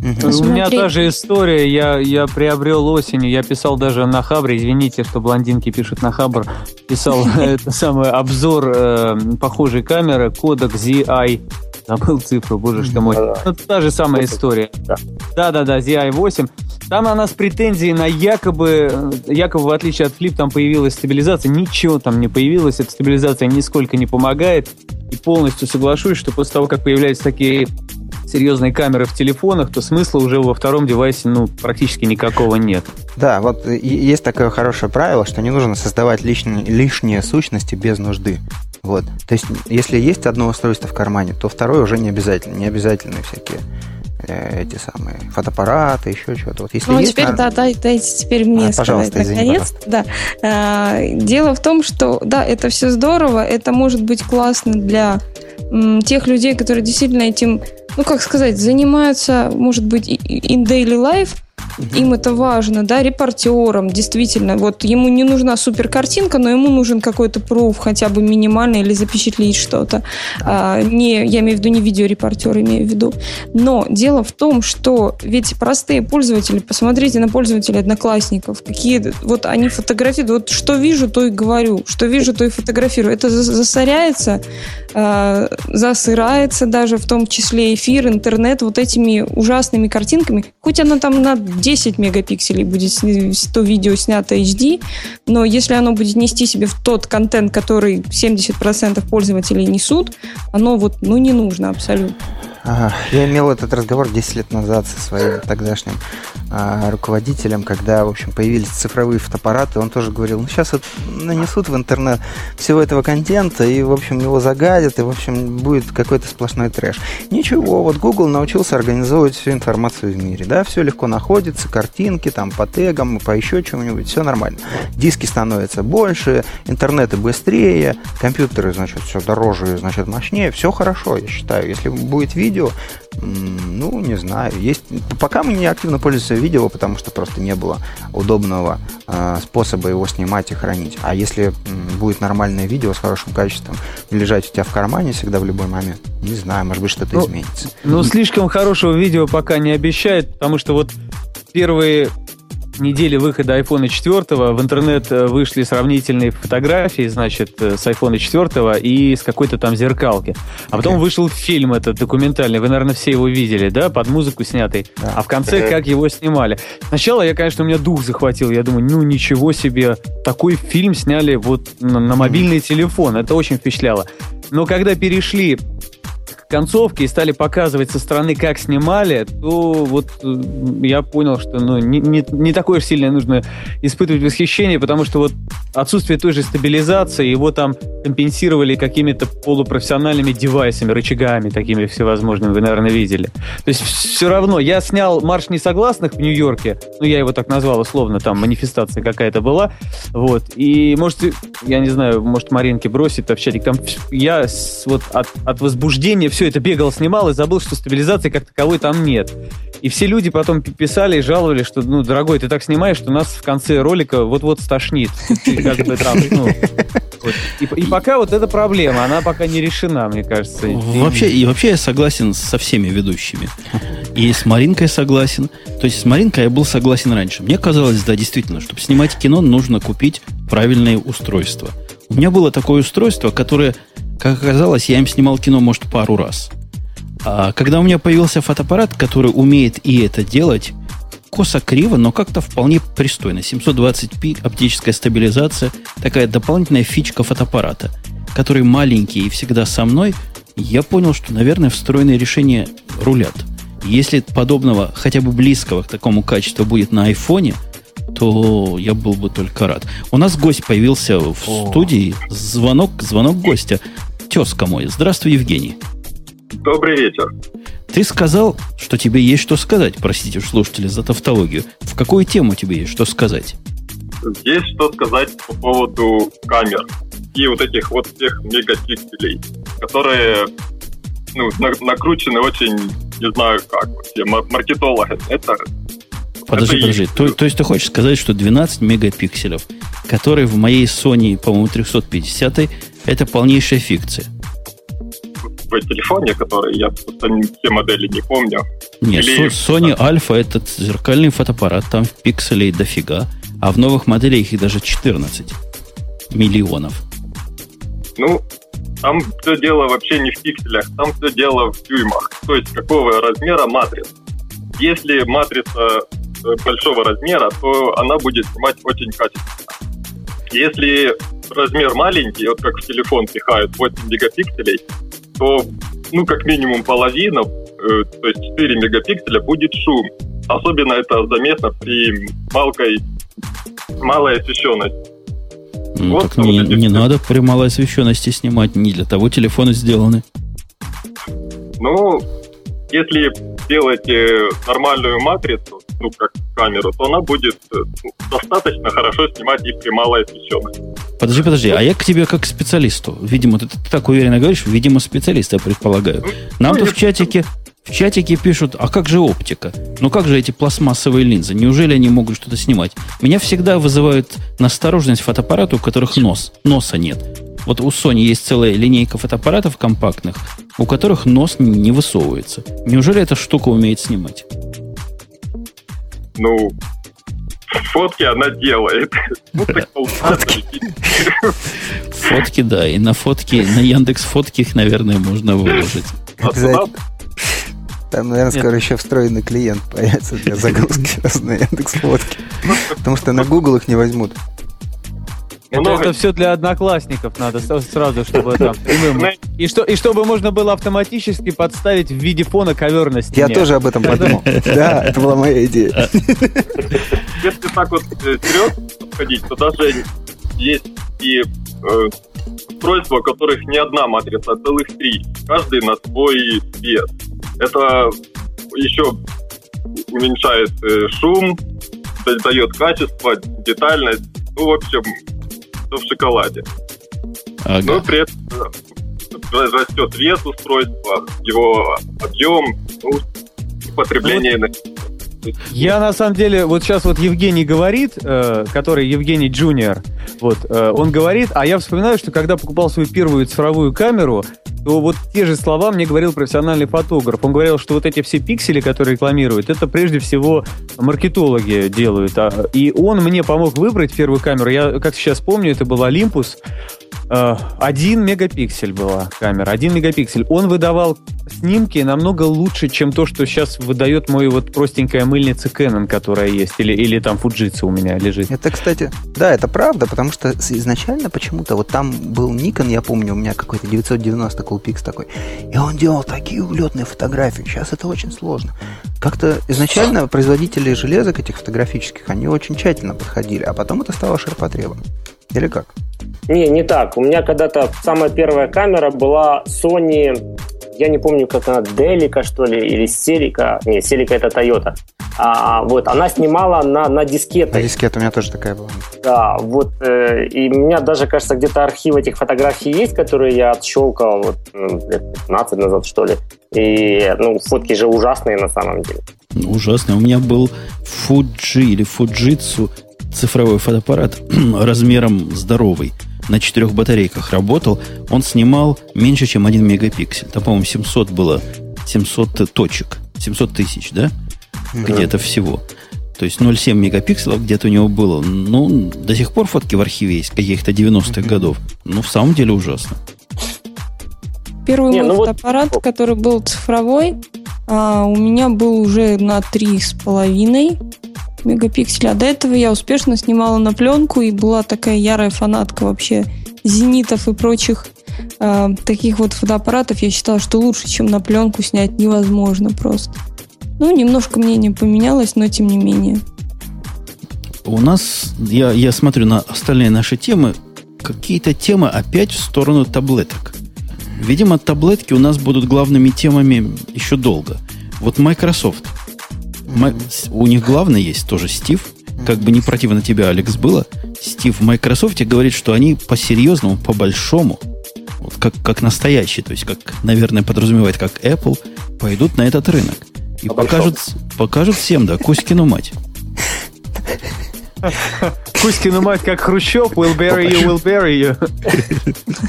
Угу. У меня та же история. Я, я приобрел осенью. Я писал даже на Хабре. Извините, что блондинки пишут на Хабр. Писал это самый обзор э, похожей камеры. Кодек ZI. Забыл цифру, боже что мой. Ну, та же самая история. Да-да-да, ZI-8. Там она с претензией на якобы, якобы в отличие от Flip, там появилась стабилизация. Ничего там не появилось. Эта стабилизация нисколько не помогает. И полностью соглашусь, что после того, как появляются такие серьезные камеры в телефонах, то смысла уже во втором девайсе ну, практически никакого нет. Да, вот есть такое хорошее правило, что не нужно создавать лишние, лишние сущности без нужды. Вот. То есть, если есть одно устройство в кармане, то второе уже не обязательно. Не обязательно всякие э, эти самые фотоаппараты, еще что-то. Вот если ну, есть, теперь, на... да, дай, дайте теперь мне а, сказать, наконец. Да. А, дело в том, что, да, это все здорово, это может быть классно для м, тех людей, которые действительно этим ну, как сказать, занимаются, может быть, in daily life, им это важно, да, репортерам, действительно, вот ему не нужна супер картинка, но ему нужен какой-то пруф, хотя бы минимальный, или запечатлеть что-то. А, не, я имею в виду не видеорепортер, имею в виду. Но дело в том, что ведь простые пользователи, посмотрите на пользователей одноклассников, какие, вот они фотографируют, вот что вижу, то и говорю, что вижу, то и фотографирую. Это засоряется, а, засырается даже, в том числе эфир, интернет, вот этими ужасными картинками, хоть она там на 10 мегапикселей будет то видео снято HD, но если оно будет нести себе в тот контент, который 70% пользователей несут, оно вот, ну, не нужно абсолютно. Я имел этот разговор 10 лет назад со своим тогдашним а, руководителем, когда, в общем, появились цифровые фотоаппараты. Он тоже говорил, ну, сейчас вот нанесут в интернет всего этого контента, и, в общем, его загадят, и, в общем, будет какой-то сплошной трэш. Ничего, вот Google научился организовывать всю информацию в мире, да, все легко находится, картинки там по тегам, по еще чему-нибудь, все нормально. Диски становятся больше, интернеты быстрее, компьютеры, значит, все дороже, значит, мощнее, все хорошо, я считаю. Если будет видео, видео, ну, не знаю. Есть... Пока мы не активно пользуемся видео, потому что просто не было удобного э, способа его снимать и хранить. А если э, будет нормальное видео с хорошим качеством лежать у тебя в кармане всегда в любой момент, не знаю, может быть, что-то ну, изменится. Ну, слишком хорошего видео пока не обещает, потому что вот первые недели выхода iPhone 4 в интернет э, вышли сравнительные фотографии, значит, э, с iPhone 4 и с какой-то там зеркалки. А потом okay. вышел фильм этот документальный, вы, наверное, все его видели, да, под музыку снятый. Да. А в конце как его снимали. Сначала я, конечно, у меня дух захватил. Я думаю, ну ничего себе, такой фильм сняли вот на, на мобильный телефон. Это очень впечатляло. Но когда перешли концовки и стали показывать со стороны, как снимали, то вот э, я понял, что ну, не, не, не такое уж сильное нужно испытывать восхищение, потому что вот отсутствие той же стабилизации, его там компенсировали какими-то полупрофессиональными девайсами, рычагами такими всевозможными, вы, наверное, видели. То есть все равно, я снял «Марш несогласных» в Нью-Йорке, ну, я его так назвал условно, там манифестация какая-то была, вот, и, может, я не знаю, может, Маринке бросит в чатик, там я вот от, от возбуждения все все это бегал, снимал и забыл, что стабилизации как таковой там нет. И все люди потом писали и жаловались, что, ну, дорогой, ты так снимаешь, что нас в конце ролика вот-вот стошнит. И пока вот эта проблема, она пока не решена, мне кажется. Вообще, и вообще я согласен со всеми ведущими. И с Маринкой согласен. То есть с Маринкой я был согласен раньше. Мне казалось, да, действительно, чтобы снимать кино, нужно купить правильное устройство. У меня было такое устройство, которое как оказалось, я им снимал кино, может, пару раз. А когда у меня появился фотоаппарат, который умеет и это делать, косо-криво, но как-то вполне пристойно. 720p оптическая стабилизация, такая дополнительная фичка фотоаппарата, который маленький и всегда со мной, я понял, что, наверное, встроенные решения рулят. Если подобного, хотя бы близкого к такому качеству будет на айфоне, то я был бы только рад. У нас гость появился в О. студии. Звонок, звонок гостя тезка мой. Здравствуй, Евгений. Добрый вечер. Ты сказал, что тебе есть что сказать, простите слушатели за тавтологию. В какую тему тебе есть что сказать? Есть что сказать по поводу камер и вот этих вот всех мегапикселей, которые ну, накручены очень, не знаю как, вообще, маркетологи. Это Подожди, это подожди. То, то есть ты хочешь сказать, что 12 мегапикселев, которые в моей Sony, по-моему, 350 это полнейшая фикция. В телефоне, который я все модели не помню. Нет, Или... Sony Alpha этот зеркальный фотоаппарат, там пикселей дофига, а в новых моделях их даже 14 миллионов. Ну, там все дело вообще не в пикселях, там все дело в дюймах. То есть какого размера матрица. Если матрица э, большого размера, то она будет снимать очень качественно. Если размер маленький, вот как в телефон пихают 8 мегапикселей, то, ну, как минимум половина, э, то есть 4 мегапикселя будет шум. Особенно это заметно при малкой, малой освещенности. Ну, вот, так не, не надо при малой освещенности снимать, не для того телефоны сделаны. Ну, если делаете нормальную матрицу, ну, как камеру, то она будет э, достаточно хорошо снимать и при малой освещенности. Подожди, подожди, а я к тебе как к специалисту. Видимо, ты, ты так уверенно говоришь, видимо, специалист, я предполагаю. Ну, Нам-то в чатике, в чатике пишут, а как же оптика? Ну как же эти пластмассовые линзы? Неужели они могут что-то снимать? Меня всегда вызывает настороженность фотоаппараты, у которых нос, носа нет. Вот у Sony есть целая линейка фотоаппаратов компактных, у которых нос не высовывается. Неужели эта штука умеет снимать? Ну, фотки она делает. Фотки, да, и на фотки, на Яндекс фотки их, наверное, можно выложить. Там, наверное, скоро еще встроенный клиент появится для загрузки на Яндекс фотки. Потому что на Google их не возьмут. Это, это все для одноклассников надо сразу, чтобы там И, что, и чтобы можно было автоматически подставить в виде фона ковер на стене. Я тоже об этом подумал. Да, это была моя идея. Если так вот э, вперед ходить, то даже есть и э, устройства, у которых не одна матрица, а целых три. Каждый на свой вес. Это еще уменьшает э, шум, дает качество, детальность. Ну, в общем, все в шоколаде. Ага. Но при этом растет вес устройства, его объем, ну, потребление ну, Я на самом деле, вот сейчас вот Евгений говорит, э, который Евгений Джуниор, вот, э, он говорит, а я вспоминаю, что когда покупал свою первую цифровую камеру, то вот те же слова мне говорил профессиональный фотограф. Он говорил, что вот эти все пиксели, которые рекламируют, это прежде всего маркетологи делают. А, и он мне помог выбрать первую камеру. Я, как сейчас помню, это был Olympus. Э, один мегапиксель была камера, один мегапиксель. Он выдавал снимки намного лучше, чем то, что сейчас выдает мой вот простенькая мыльница Canon, которая есть, или, или там Fujitsu у меня лежит. Это, кстати, да, это правда, потому что изначально почему-то вот там был Nikon, я помню, у меня какой-то 990 Coolpix такой, и он делал такие улетные фотографии. Сейчас это очень сложно. Как-то изначально производители железок этих фотографических, они очень тщательно подходили, а потом это стало ширпотребом. Или как? Не, не так. У меня когда-то самая первая камера была Sony, я не помню, как она, Делика, что ли, или Селика. Не, Селика это Toyota. А, вот, она снимала на, на дискеты. На дискет у меня тоже такая была. Да, вот, э, и у меня даже, кажется, где-то архив этих фотографий есть, которые я отщелкал вот, ну, лет 15 назад, что ли. И, ну, фотки же ужасные на самом деле. Ужасные. У меня был Fuji или Fujitsu цифровой фотоаппарат размером здоровый на четырех батарейках работал, он снимал меньше, чем 1 мегапиксель. Там, по-моему, 700 было, 700 точек, 700 тысяч, да? Mm-hmm. Где-то всего. То есть 0,7 мегапикселов где-то у него было. Ну, до сих пор фотки в архиве есть, каких-то 90-х mm-hmm. годов. Ну, в самом деле ужасно. Первый Не, мой ну фотоаппарат, вот... который был цифровой, а, у меня был уже на 3,5 мегапикселя. А до этого я успешно снимала на пленку и была такая ярая фанатка вообще зенитов и прочих э, таких вот фотоаппаратов. Я считала, что лучше, чем на пленку снять невозможно просто. Ну, немножко мнение поменялось, но тем не менее. У нас, я, я смотрю на остальные наши темы, какие-то темы опять в сторону таблеток. Видимо, таблетки у нас будут главными темами еще долго. Вот Microsoft – у них главный есть тоже Стив. Как бы не противно тебе, Алекс, было. Стив в Microsoft говорит, что они по-серьезному, по-большому, вот как, как настоящий, то есть, как, наверное, подразумевает, как Apple, пойдут на этот рынок. И покажут, покажут всем, да, Кузькину мать. Кузькину мать, как Хрущев, will bury you, will bury you.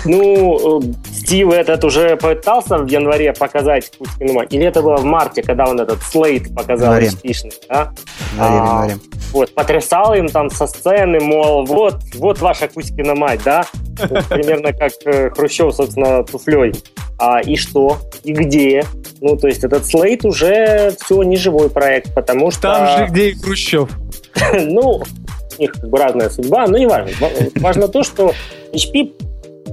Ну, э, Стив этот уже пытался в январе показать Кузькину мать. Или это было в марте, когда он этот слейт показал успешный, да? Январе, а, январе. Вот, потрясал им там со сцены, мол, вот, вот ваша Кузькина мать, да? Примерно как э, Хрущев, собственно, туфлей. А, и что? И где? Ну, то есть этот слейт уже все не живой проект, потому что... Там же, где и Хрущев. ну, у них как бы разная судьба, но не важно. Важно то, что HP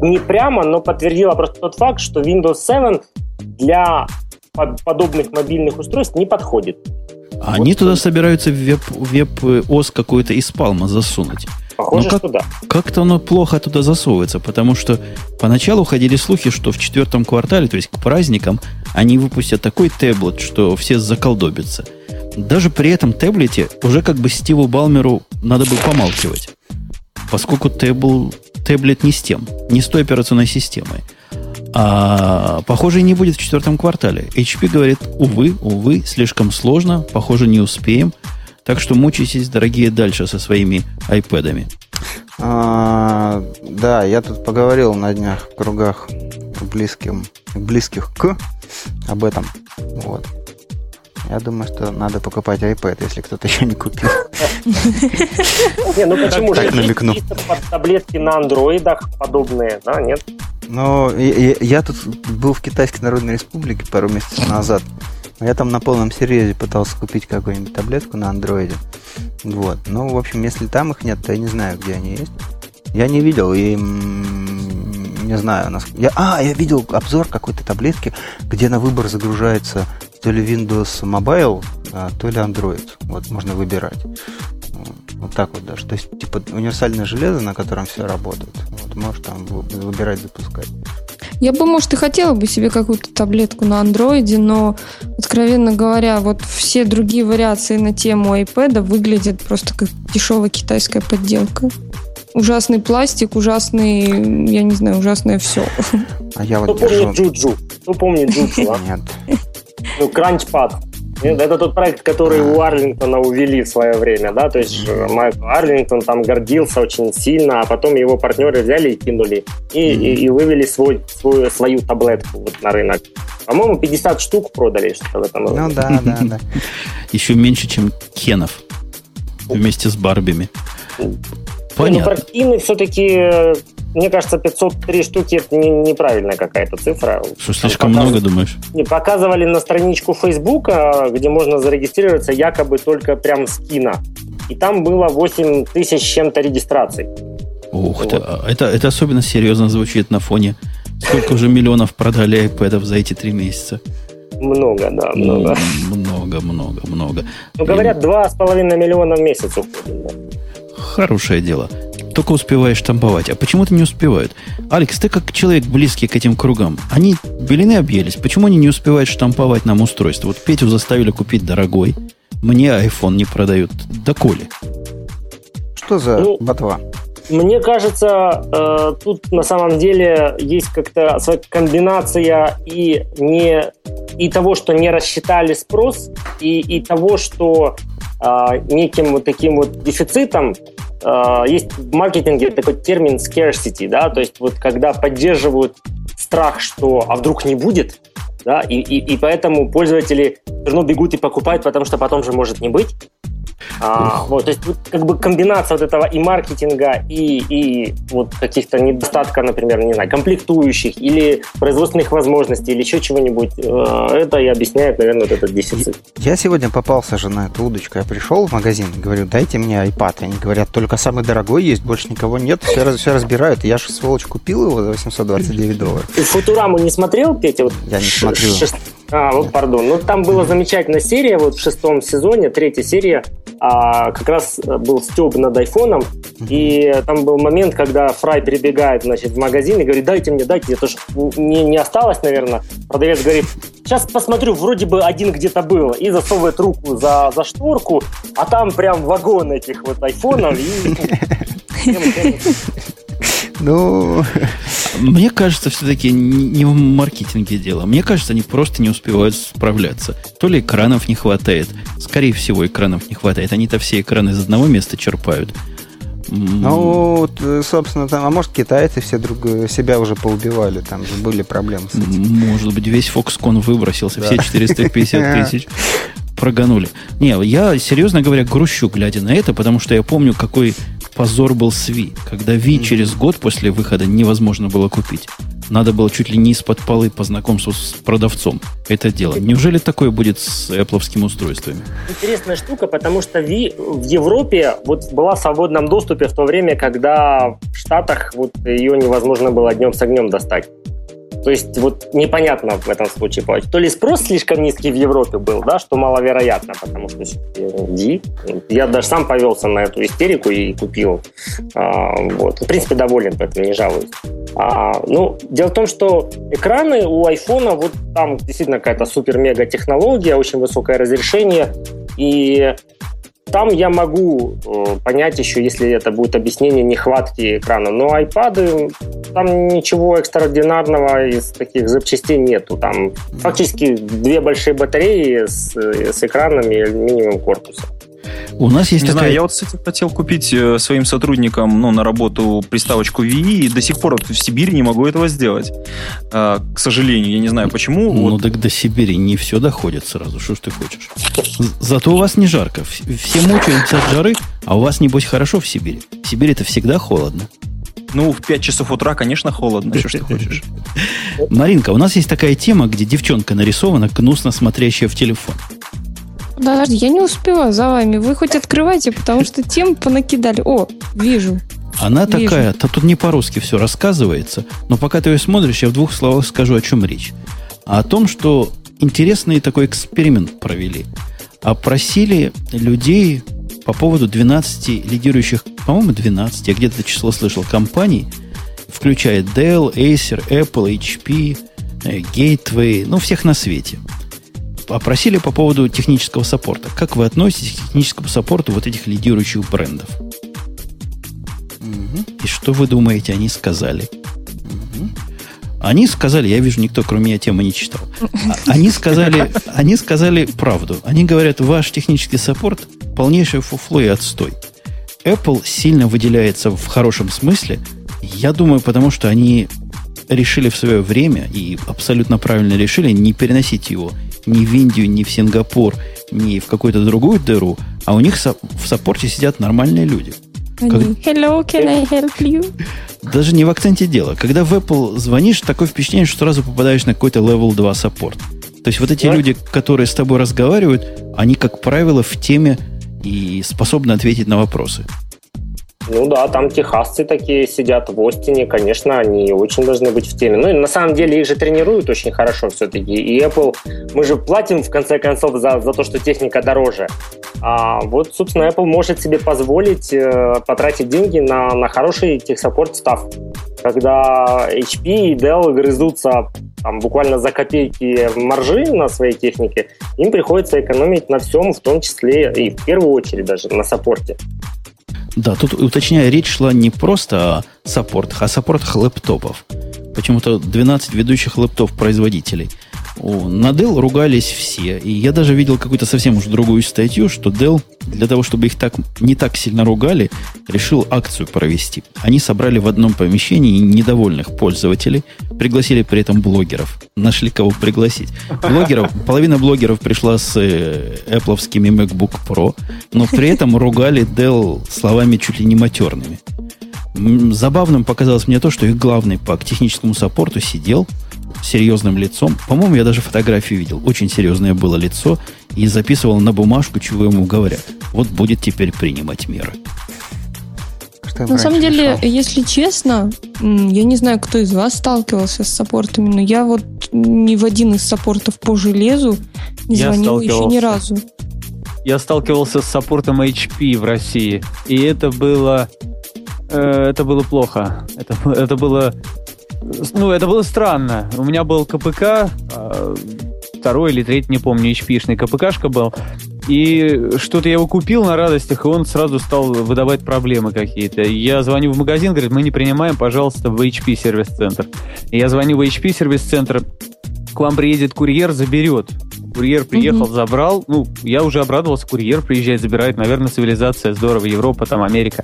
не прямо, но подтвердила просто тот факт, что Windows 7 для подобных мобильных устройств не подходит. А вот они туда собираются веб, веб-ОС какой-то из Palma засунуть. Похоже, как, что да. Как-то оно плохо туда засовывается, потому что поначалу ходили слухи, что в четвертом квартале, то есть к праздникам, они выпустят такой таблет, что все заколдобятся – даже при этом таблете уже как бы Стиву Балмеру надо бы помалкивать. Поскольку табл, таблет не с тем, не с той операционной системой. А похоже, не будет в четвертом квартале. HP говорит, увы, увы, слишком сложно, похоже, не успеем. Так что мучайтесь, дорогие, дальше со своими айпэдами. А, да, я тут поговорил на днях в кругах близким, близких к об этом. Вот. Я думаю, что надо покупать iPad, если кто-то еще не купил. Не, ну почему же? намекну. таблетки на андроидах подобные, да, нет? Ну, я тут был в Китайской Народной Республике пару месяцев назад. Я там на полном серьезе пытался купить какую-нибудь таблетку на андроиде. Вот. Ну, в общем, если там их нет, то я не знаю, где они есть. Я не видел и не знаю. Я, а, я видел обзор какой-то таблетки, где на выбор загружается то ли Windows Mobile, а, то ли Android. Вот можно выбирать. Вот так вот даже. То есть, типа, универсальное железо, на котором все работает. Вот, можешь там выбирать, запускать. Я бы, может, и хотела бы себе какую-то таблетку на андроиде, но, откровенно говоря, вот все другие вариации на тему iPad выглядят просто как дешевая китайская подделка. Ужасный пластик, ужасный, я не знаю, ужасное все. А я вот Кто держу... помнит Джуджу? Кто помнит Джуджу, а? Нет. Ну, CrunchPad. Это тот проект, который у Аррингтона увели в свое время, да, то есть Майкл Аррингтон там гордился очень сильно, а потом его партнеры взяли и кинули, и, и, и вывели свой, свою, свою таблетку вот на рынок. По-моему, 50 штук продали, что в этом. Ну да, да, да. Еще меньше, чем Кенов вместе с Барбими. Понятно. Ну, партийный все-таки мне кажется, 503 штуки это не, неправильная какая-то цифра. Что, слишком показ... много, думаешь? Не, показывали на страничку Фейсбука, где можно зарегистрироваться якобы только прям с кино. И там было 8 тысяч чем-то регистраций. Ух вот. ты, а это, это особенно серьезно звучит на фоне. Сколько уже миллионов продали iPad за эти три месяца? Много, да, много. Много, много, много. Ну, говорят, два с половиной миллиона в месяц уходит. Хорошее дело только успеваешь штамповать. А почему-то не успевают. Алекс, ты как человек близкий к этим кругам. Они белины объелись. Почему они не успевают штамповать нам устройство? Вот Петю заставили купить дорогой. Мне iPhone не продают. Да коли. Что за ну, ботва? Мне кажется, э, тут на самом деле есть как-то своя комбинация и не и того, что не рассчитали спрос, и, и того, что неким вот таким вот дефицитом э, есть в маркетинге такой термин scarcity, да, то есть вот когда поддерживают страх, что а вдруг не будет, да, и, и, и поэтому пользователи все равно бегут и покупают, потому что потом же может не быть. А, вот, то есть вот, как бы комбинация вот этого и маркетинга, и, и вот каких-то недостатков, например, не знаю, комплектующих или производственных возможностей, или еще чего-нибудь, э, это и объясняет, наверное, вот этот дефицит. Я сегодня попался же на эту удочку. Я пришел в магазин, говорю, дайте мне iPad. Они говорят, только самый дорогой есть, больше никого нет, все, все разбирают. Я же, сволочь, купил его за 829 долларов. Ты Футураму не смотрел, Петя? Вот Я не смотрю. А, вот, пардон. Ну, там была замечательная серия, вот в шестом сезоне, третья серия, а, как раз был стёб над айфоном, и там был момент, когда Фрай прибегает, значит, в магазин и говорит, дайте мне, дайте, это же не, не осталось, наверное. Продавец говорит, сейчас посмотрю, вроде бы один где-то был, и засовывает руку за, за шторку, а там прям вагон этих вот айфонов, и ну... Мне кажется, все-таки не в маркетинге дело. Мне кажется, они просто не успевают справляться. То ли экранов не хватает. Скорее всего, экранов не хватает. Они-то все экраны из одного места черпают. Ну, собственно, там, а может, китайцы все друг себя уже поубивали, там же были проблемы с этим. Может быть, весь Foxconn выбросился, да. все 450 тысяч проганули. Не, я, серьезно говоря, грущу, глядя на это, потому что я помню, какой позор был с Ви, когда Ви mm-hmm. через год после выхода невозможно было купить. Надо было чуть ли не из-под полы по знакомству с продавцом это дело. Неужели такое будет с Apple устройствами? Интересная штука, потому что Ви в Европе вот была в свободном доступе в то время, когда в Штатах вот ее невозможно было днем с огнем достать. То есть вот непонятно в этом случае. То ли спрос слишком низкий в Европе был, да, что маловероятно, потому что. Я даже сам повелся на эту истерику и купил. А, вот. В принципе, доволен, поэтому не жалуюсь. А, ну, дело в том, что экраны у айфона, вот там действительно какая-то супер-мега технология, очень высокое разрешение, и там я могу э, понять еще, если это будет объяснение нехватки экрана. Но iPad, там ничего экстраординарного из таких запчастей нету. Там фактически две большие батареи с, с экранами и алюминиевым корпусом. У нас есть не такая... знаю, я вот, кстати, хотел купить э, своим сотрудникам ну, на работу приставочку VI, и до сих пор в Сибири не могу этого сделать. А, к сожалению, я не знаю почему. Ну, вот. так до Сибири не все доходит сразу. Что ж ты хочешь? Зато у вас не жарко. Все мучаются от жары, а у вас, небось, хорошо в Сибири. В Сибири это всегда холодно. Ну, в 5 часов утра, конечно, холодно. Что ж ты хочешь? Маринка, у нас есть такая тема, где девчонка нарисована, гнусно смотрящая в телефон. Подожди, я не успеваю за вами. Вы хоть открывайте, потому что тем понакидали. О, вижу. Она вижу. такая, то тут не по-русски все рассказывается, но пока ты ее смотришь, я в двух словах скажу, о чем речь. А о том, что интересный такой эксперимент провели. Опросили людей по поводу 12 лидирующих, по-моему, 12, я где-то число слышал, компаний, включая Dell, Acer, Apple, HP, э, Gateway, ну, всех на свете – опросили по поводу технического саппорта. Как вы относитесь к техническому саппорту вот этих лидирующих брендов? Угу. И что вы думаете, они сказали? Угу. Они сказали, я вижу, никто кроме меня темы не читал. А, они сказали, они сказали правду. Они говорят, ваш технический саппорт полнейшее фуфло и отстой. Apple сильно выделяется в хорошем смысле. Я думаю, потому что они решили в свое время, и абсолютно правильно решили, не переносить его ни в Индию, ни в Сингапур, ни в какую-то другую дыру, а у них в саппорте сидят нормальные люди. Как... Hello, can I help you? Даже не в акценте дело. Когда в Apple звонишь, такое впечатление, что сразу попадаешь на какой-то level 2 саппорт. То есть вот эти да? люди, которые с тобой разговаривают, они, как правило, в теме и способны ответить на вопросы. Ну да, там техасцы такие сидят в Остине, конечно, они очень должны быть в теме. Ну и на самом деле их же тренируют очень хорошо все-таки. И Apple, мы же платим в конце концов за, за то, что техника дороже. А вот, собственно, Apple может себе позволить э, потратить деньги на, на хороший техсаппорт став. Когда HP и Dell грызутся там, буквально за копейки маржи на своей технике, им приходится экономить на всем, в том числе и в первую очередь даже на саппорте. Да, тут уточняю, речь шла не просто о саппортах, а о саппортах лэптопов. Почему-то 12 ведущих лэптоп-производителей – на Dell ругались все. И я даже видел какую-то совсем уж другую статью, что Dell, для того, чтобы их так, не так сильно ругали, решил акцию провести. Они собрали в одном помещении недовольных пользователей, пригласили при этом блогеров. Нашли кого пригласить. Блогеров, половина блогеров пришла с э, Apple MacBook Pro, но при этом ругали Dell словами чуть ли не матерными. Забавным показалось мне то, что их главный по техническому саппорту сидел – серьезным лицом. По-моему, я даже фотографию видел. Очень серьезное было лицо. И записывал на бумажку, чего ему говорят. Вот будет теперь принимать меры. На самом деле, решал? если честно, я не знаю, кто из вас сталкивался с саппортами, но я вот ни в один из саппортов по железу не я звонил еще ни разу. Я сталкивался с саппортом HP в России, и это было э, это было плохо. Это, это было ну, это было странно. У меня был КПК, а, второй или третий, не помню, HP-шный КПКшка был. И что-то я его купил на радостях, и он сразу стал выдавать проблемы какие-то. Я звоню в магазин, говорит, мы не принимаем, пожалуйста, в HP сервис-центр. Я звоню в HP сервис-центр, к вам приедет курьер, заберет. Курьер приехал, угу. забрал. Ну, я уже обрадовался, курьер приезжает, забирает. Наверное, цивилизация здорово, Европа, там, Америка.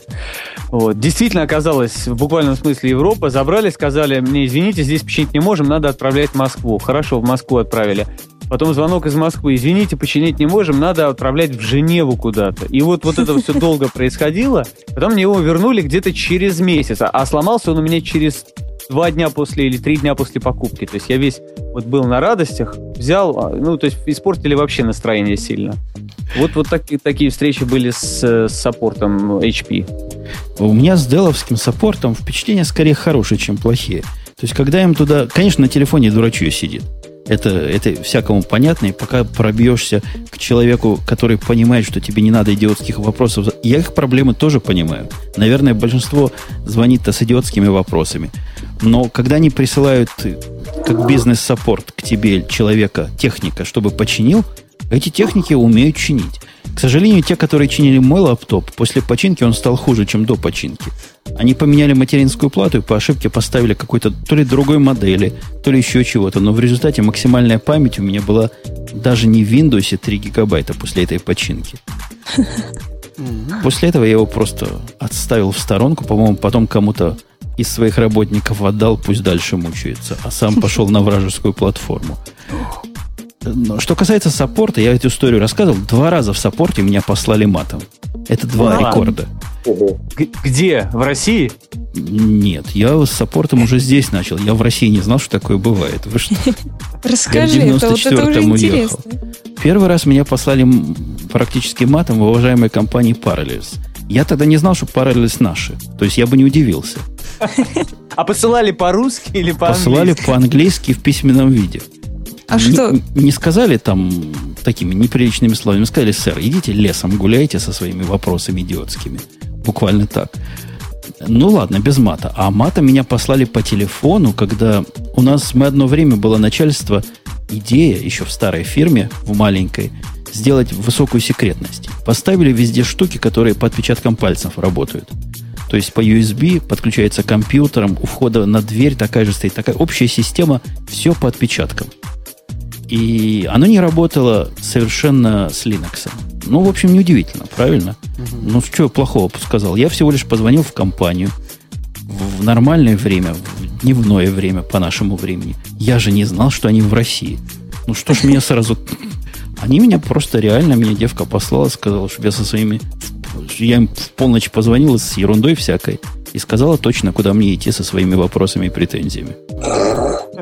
Вот. Действительно оказалось, в буквальном смысле Европа. Забрали, сказали, мне, извините, здесь починить не можем, надо отправлять в Москву. Хорошо, в Москву отправили. Потом звонок из Москвы. Извините, починить не можем, надо отправлять в Женеву куда-то. И вот, вот это все долго происходило. Потом мне его вернули где-то через месяц. А сломался он у меня через два дня после или три дня после покупки. То есть я весь вот был на радостях, взял, а, ну, то есть испортили вообще настроение сильно. Вот, вот так, такие встречи были с, с саппортом HP. У меня с деловским саппортом впечатления скорее хорошие, чем плохие. То есть, когда им туда... Конечно, на телефоне дурачье сидит. Это, это всякому понятно, и пока пробьешься к человеку, который понимает, что тебе не надо идиотских вопросов, я их проблемы тоже понимаю. Наверное, большинство звонит-то с идиотскими вопросами. Но когда они присылают как бизнес-саппорт к тебе человека, техника, чтобы починил, эти техники умеют чинить. К сожалению, те, которые чинили мой лаптоп, после починки он стал хуже, чем до починки. Они поменяли материнскую плату и по ошибке поставили какой-то то ли другой модели, то ли еще чего-то. Но в результате максимальная память у меня была даже не в Windows 3 гигабайта после этой починки. После этого я его просто отставил в сторонку, по-моему, потом кому-то из своих работников отдал, пусть дальше мучается, а сам пошел на вражескую платформу. Но что касается саппорта, я эту историю рассказывал. Два раза в саппорте меня послали матом. Это два а, рекорда. Где? В России? Нет, я с саппортом уже здесь начал. Я в России не знал, что такое бывает. Вы что? Расскажи, это вот это уже интересно. Первый раз меня послали практически матом в уважаемой компании Parallels. Я тогда не знал, что Parallels наши. То есть я бы не удивился. А посылали по-русски или по-английски? Посылали по-английски в письменном виде. А не, что? Не сказали там такими неприличными словами, сказали, сэр, идите лесом гуляйте со своими вопросами идиотскими. Буквально так. Ну ладно, без мата. А мата меня послали по телефону, когда у нас мы одно время было начальство, идея еще в старой фирме, в маленькой, сделать высокую секретность. Поставили везде штуки, которые по отпечаткам пальцев работают. То есть по USB подключается к компьютерам, у входа на дверь такая же стоит, такая общая система, все по отпечаткам. И оно не работало совершенно с Linux. Ну, в общем, неудивительно, правильно? Угу. Ну, что плохого сказал? Я всего лишь позвонил в компанию в нормальное время, в дневное время по нашему времени. Я же не знал, что они в России. Ну, что ж меня сразу... Они меня просто реально, меня девка послала, сказала, что я со своими... Я им в полночь позвонил с ерундой всякой и сказала точно, куда мне идти со своими вопросами и претензиями.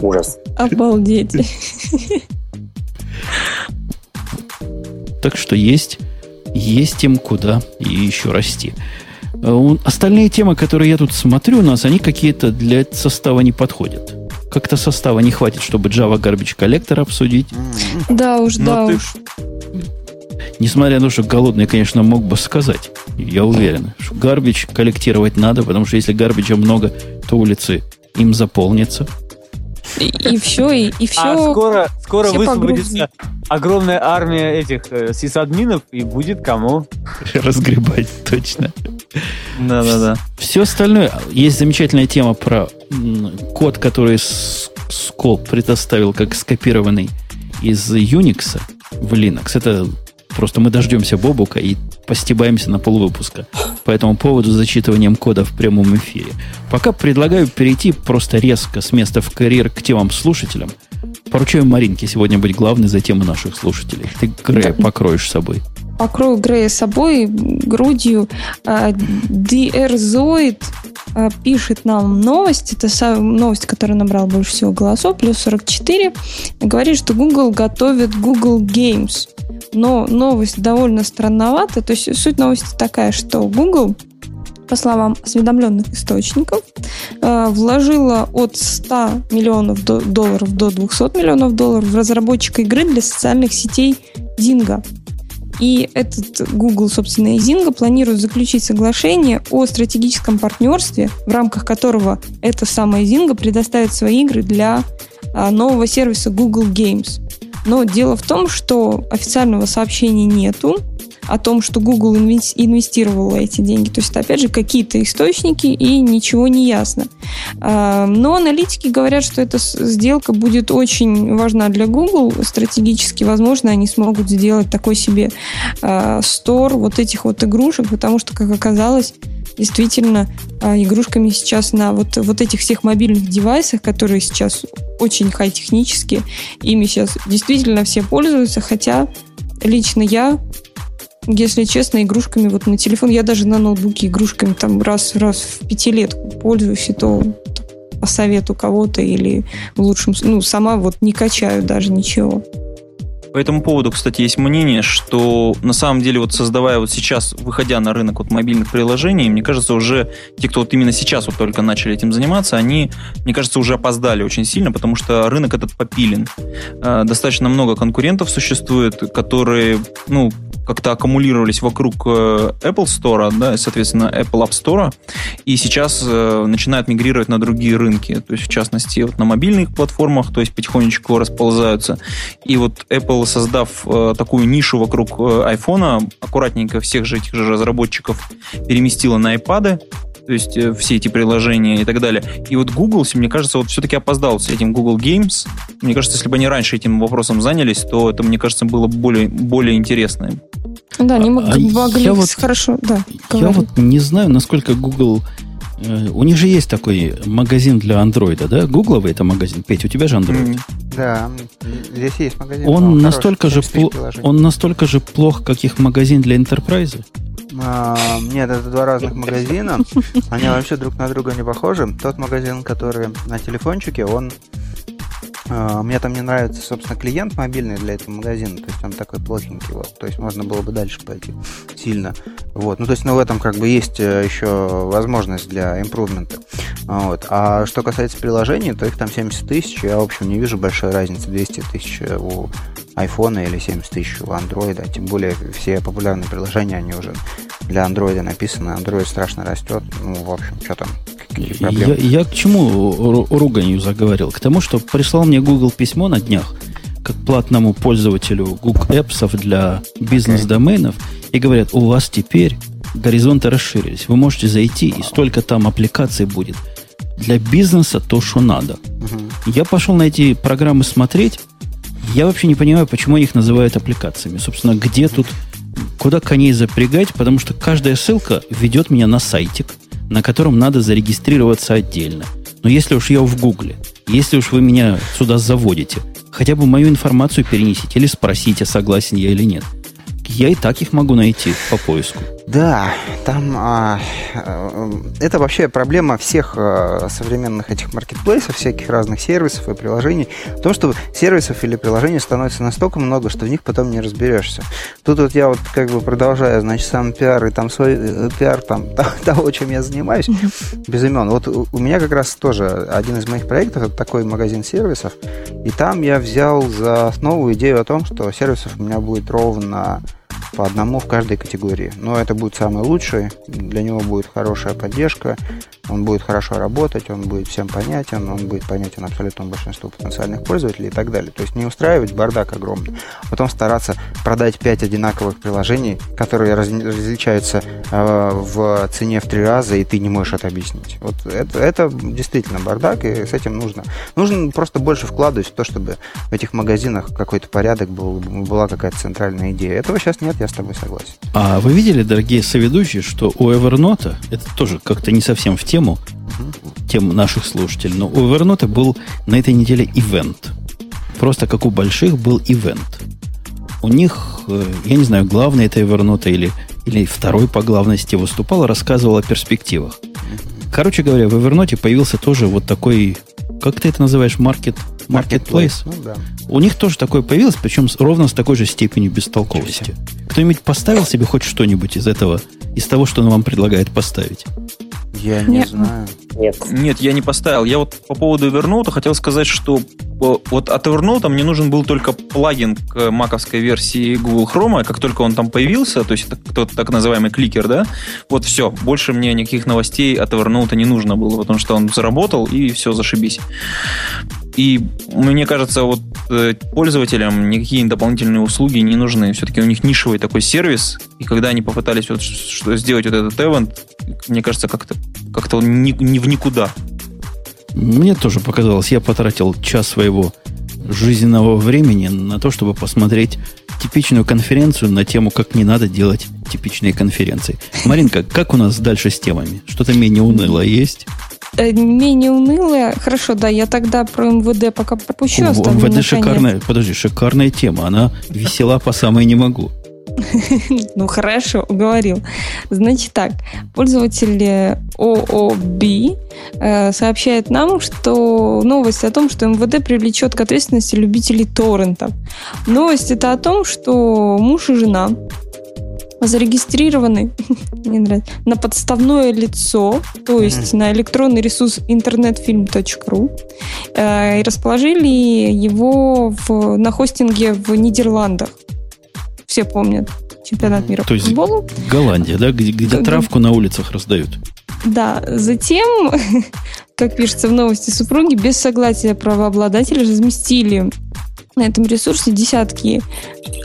Ужас. Обалдеть. Так что есть, есть им куда и еще расти. Э, остальные темы, которые я тут смотрю у нас, они какие-то для состава не подходят. Как-то состава не хватит, чтобы Java Garbage Collector обсудить. Да уж, Но да ты... уж. Несмотря на то, что голодный, конечно, мог бы сказать. Я уверен, что гарбич коллектировать надо, потому что если гарбича много, то улицы им заполнятся. И, и все, и, и все. А скоро, скоро высвободится огромная армия этих э, сисадминов, и будет кому разгребать, точно. Да-да-да. Все остальное. Есть замечательная тема про код, который Скоп предоставил как скопированный из Unix в Linux. Это просто мы дождемся Бобука и постебаемся на полвыпуска по этому поводу с зачитыванием кода в прямом эфире. Пока предлагаю перейти просто резко с места в карьер к темам слушателям. Поручаю Маринке сегодня быть главной за тему наших слушателей. Ты, Грея, покроешь собой. Покрою Грея собой, грудью. А, DR Zoid а, пишет нам новость. Это новость, которая набрала больше всего голосов, плюс 44. Говорит, что Google готовит Google Games но новость довольно странновата. То есть суть новости такая, что Google по словам осведомленных источников, э, вложила от 100 миллионов долларов до 200 миллионов долларов в разработчика игры для социальных сетей Zynga. И этот Google, собственно, и Zynga планируют заключить соглашение о стратегическом партнерстве, в рамках которого эта самая Zynga предоставит свои игры для а, нового сервиса Google Games. Но дело в том, что официального сообщения нету о том, что Google инвестировал эти деньги. То есть это, опять же, какие-то источники, и ничего не ясно. А, но аналитики говорят, что эта сделка будет очень важна для Google. Стратегически, возможно, они смогут сделать такой себе а, стор вот этих вот игрушек, потому что, как оказалось, действительно а, игрушками сейчас на вот, вот этих всех мобильных девайсах, которые сейчас очень хай-технические, ими сейчас действительно все пользуются, хотя лично я если честно, игрушками вот на телефон, я даже на ноутбуке игрушками там раз, раз в пятилетку пользуюсь, и то по совету кого-то или в лучшем... Ну, сама вот не качаю даже ничего. По этому поводу, кстати, есть мнение, что на самом деле вот создавая вот сейчас, выходя на рынок вот мобильных приложений, мне кажется, уже те, кто вот именно сейчас вот только начали этим заниматься, они, мне кажется, уже опоздали очень сильно, потому что рынок этот попилен. Э, достаточно много конкурентов существует, которые, ну, как-то аккумулировались вокруг э, Apple Store, да, соответственно, Apple App Store, и сейчас э, начинают мигрировать на другие рынки, то есть, в частности, вот на мобильных платформах, то есть, потихонечку расползаются. И вот Apple, создав э, такую нишу вокруг iPhone, аккуратненько всех же этих же разработчиков переместила на iPad, то есть э, все эти приложения и так далее. И вот Google, мне кажется, вот все-таки опоздал с этим Google Games. Мне кажется, если бы они раньше этим вопросом занялись, то это, мне кажется, было более, более интересно. Да, они могли, а могли я вот, хорошо, да. Я вот не знаю, насколько Google у них же есть такой магазин для андроида, да? Гугловый это магазин. Петь, у тебя же андроид. Да, здесь есть магазин. Он настолько, же пло- он настолько же плох, как их магазин для enterprise? А, нет, это два разных магазина. Они вообще друг на друга не похожи. Тот магазин, который на телефончике, он мне там не нравится, собственно, клиент мобильный для этого магазина, то есть он такой плохенький, вот, то есть можно было бы дальше пойти сильно, вот, ну, то есть, ну, в этом как бы есть э, еще возможность для импрувмента, вот, а что касается приложений, то их там 70 тысяч, я, в общем, не вижу большой разницы, 200 тысяч у iPhone или 70 тысяч у Android, тем более все популярные приложения, они уже для Android написаны, Android страшно растет, ну, в общем, что там. Я, я к чему руганью заговорил? К тому, что прислал мне Google письмо на днях, как платному пользователю Google Apps для бизнес-доменов, и говорят, у вас теперь горизонты расширились. Вы можете зайти, и столько там аппликаций будет. Для бизнеса то, что надо. Угу. Я пошел на эти программы смотреть. Я вообще не понимаю, почему их называют аппликациями. Собственно, где тут, куда коней запрягать, потому что каждая ссылка ведет меня на сайтик, на котором надо зарегистрироваться отдельно. Но если уж я в Гугле, если уж вы меня сюда заводите, хотя бы мою информацию перенесите или спросите, согласен я или нет – я и так их могу найти по поиску. Да, там а, э, это вообще проблема всех а, современных этих маркетплейсов, всяких разных сервисов и приложений. То, что сервисов или приложений становится настолько много, что в них потом не разберешься. Тут вот я вот как бы продолжаю, значит, сам пиар и там свой э, пиар там того, чем я занимаюсь, без имен. Вот у меня как раз тоже один из моих проектов это такой магазин сервисов, и там я взял за основу идею о том, что сервисов у меня будет ровно по одному в каждой категории. Но это будет самый лучший, для него будет хорошая поддержка, он будет хорошо работать, он будет всем понятен, он будет понятен абсолютно большинству потенциальных пользователей и так далее. То есть не устраивать бардак огромный, а потом стараться продать 5 одинаковых приложений, которые раз, различаются э, в цене в три раза, и ты не можешь это объяснить. Вот это, это действительно бардак, и с этим нужно. Нужно просто больше вкладывать в то, чтобы в этих магазинах какой-то порядок был, была какая-то центральная идея. Этого сейчас нет, я с тобой согласен. А вы видели, дорогие соведущие, что у Evernote, это тоже как-то не совсем в тему, тем наших слушателей, но у Evernote был на этой неделе ивент. Просто как у больших был ивент. У них, э, я не знаю, главный это Evernote или, или второй по главности выступал, рассказывал о перспективах. Короче говоря, в Evernote появился тоже вот такой, как ты это называешь, маркет, marketplace. Ну, да. У них тоже такое появилось, причем ровно с такой же степенью бестолковости. Кто-нибудь поставил себе хоть что-нибудь из этого, из того, что он вам предлагает поставить? Я не Нет. знаю. Нет. Нет, я не поставил. Я вот по поводу Evernote хотел сказать, что вот от Evernote мне нужен был только плагин к маковской версии Google Chrome. Как только он там появился, то есть это тот так называемый кликер, да, вот все. Больше мне никаких новостей от Evernote не нужно было, потому что он заработал и все, зашибись. И мне кажется, вот э, пользователям никакие дополнительные услуги не нужны. Все-таки у них нишевый такой сервис, и когда они попытались вот что, сделать вот этот event, мне кажется, как-то как он не, не в никуда. Мне тоже показалось, я потратил час своего жизненного времени на то, чтобы посмотреть типичную конференцию на тему, как не надо делать типичные конференции. Маринка, как у нас дальше с темами? Что-то менее уныло есть? Э, менее унылая. Хорошо, да, я тогда про МВД пока пропущу. МВД шикарная, подожди, шикарная тема. Она весела по самой не могу. Ну хорошо, уговорил. Значит так, пользователь ООБ э, сообщает нам, что новость о том, что МВД привлечет к ответственности любителей торрентов. Новость это о том, что муж и жена зарегистрированы мне нравится, на подставное лицо, то есть mm-hmm. на электронный ресурс internetfilm.ru э, и расположили его в, на хостинге в Нидерландах. Все помнят чемпионат мира то по футболу. Голландия, да, где, где травку на улицах раздают. Да, затем, как пишется в новости, супруги без согласия правообладателя разместили на этом ресурсе десятки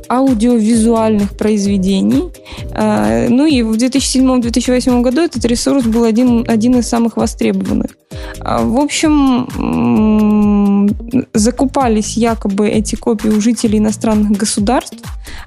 аудиовизуальных произведений. А, ну и в 2007-2008 году этот ресурс был один, один из самых востребованных. А, в общем, закупались якобы эти копии у жителей иностранных государств,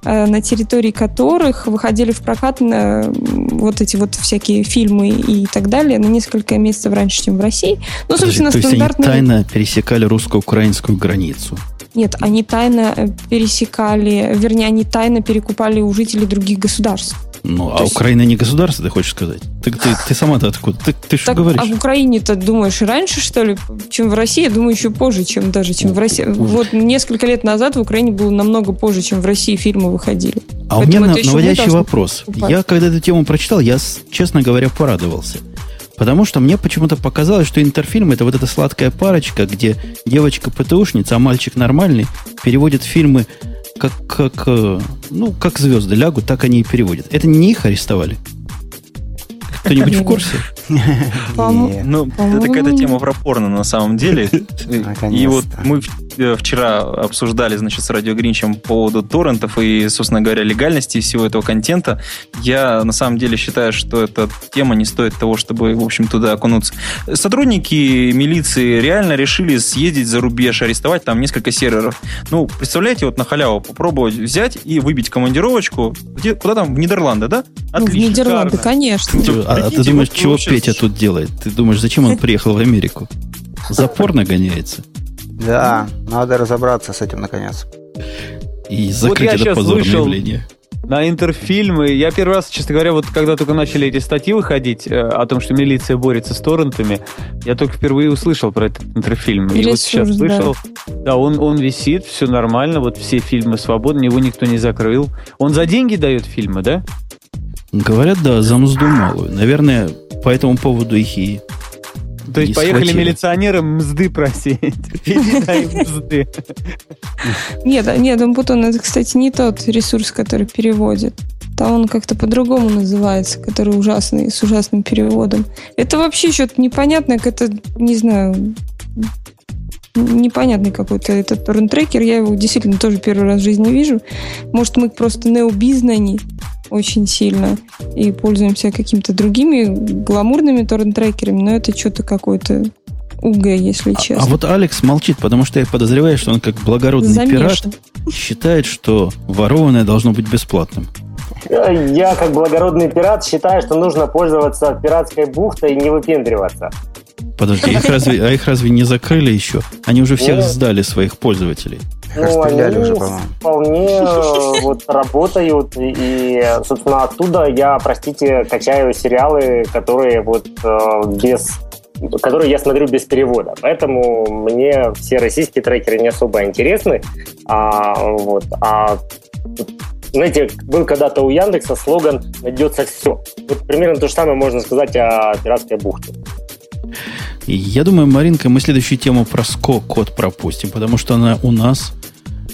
а, на территории которых выходили в прокат вот эти вот всякие фильмы и так далее на несколько месяцев раньше, чем в России. Ну, собственно, то стандартные... есть они тайно пересекали русско-украинскую границу? Нет, они тайно э, пересекали, вернее, они тайно перекупали у жителей других государств. Ну, То а есть... Украина не государство, ты хочешь сказать? Ты, ты, ты сама-то откуда? Ты, ты что говоришь? А в Украине-то думаешь раньше, что ли, чем в России? Я думаю, еще позже, чем даже, чем в России. Вот несколько лет назад в Украине было намного позже, чем в России фильмы выходили. А Поэтому у меня наводящий вопрос. Покупать. Я, когда эту тему прочитал, я, честно говоря, порадовался. Потому что мне почему-то показалось, что интерфильм это вот эта сладкая парочка, где девочка ПТУшница, а мальчик нормальный, переводит фильмы как, как, э, ну, как звезды лягут, так они и переводят. Это не их арестовали? Кто-нибудь в курсе? Ну, это какая-то тема про порно на самом деле. И вот мы вчера обсуждали, значит, с Радио Гринчем по поводу торрентов и, собственно говоря, легальности всего этого контента. Я на самом деле считаю, что эта тема не стоит того, чтобы, в общем, туда окунуться. Сотрудники милиции реально решили съездить за рубеж, арестовать там несколько серверов. Ну, представляете, вот на халяву попробовать взять и выбить командировочку. Где, куда там? В Нидерланды, да? Отлично. Ну, в Нидерланды, конечно. А, а ты думаешь, чего Петя тут делает? Ты думаешь, зачем он приехал в Америку? Запор нагоняется. Да, надо разобраться с этим наконец. И закрыть вот это позорное вышел... явление на интерфильмы. Я первый раз, честно говоря, вот когда только начали эти статьи выходить э, о том, что милиция борется с торрентами, я только впервые услышал про этот интерфильм. Ресурс, и вот сейчас да. слышал, да, он, он висит, все нормально, вот все фильмы свободны, его никто не закрыл. Он за деньги дает фильмы, да? Говорят, да, за мзду малую. Наверное, по этому поводу их и то есть поехали схватили. милиционеры мзды просить. мзды. Нет, нет, Умпутун, это, кстати, не тот ресурс, который переводит. Там он как-то по-другому называется, который ужасный, с ужасным переводом. Это вообще что-то непонятное, это, не знаю, непонятный какой-то этот торрент-трекер. Я его действительно тоже первый раз в жизни вижу. Может, мы просто необизнани очень сильно и пользуемся какими-то другими гламурными торрент-трекерами, но это что-то какое-то УГ, если честно. А, а вот Алекс молчит, потому что я подозреваю, что он как благородный Замешан. пират считает, что ворованное должно быть бесплатным. Я, как благородный пират, считаю, что нужно пользоваться пиратской бухтой и не выпендриваться. Подожди, их разве, а их разве не закрыли еще? Они уже всех Нет. сдали своих пользователей. Ну, они уже, вполне э, вот, работают, и, собственно, оттуда я, простите, качаю сериалы, которые вот э, без которые я смотрю без перевода. Поэтому мне все российские трекеры не особо интересны. А, вот, а знаете, был когда-то у Яндекса слоган «Найдется все». Вот примерно то же самое можно сказать о пиратской бухте. Я думаю, Маринка, мы следующую тему про скок код пропустим, потому что она у нас...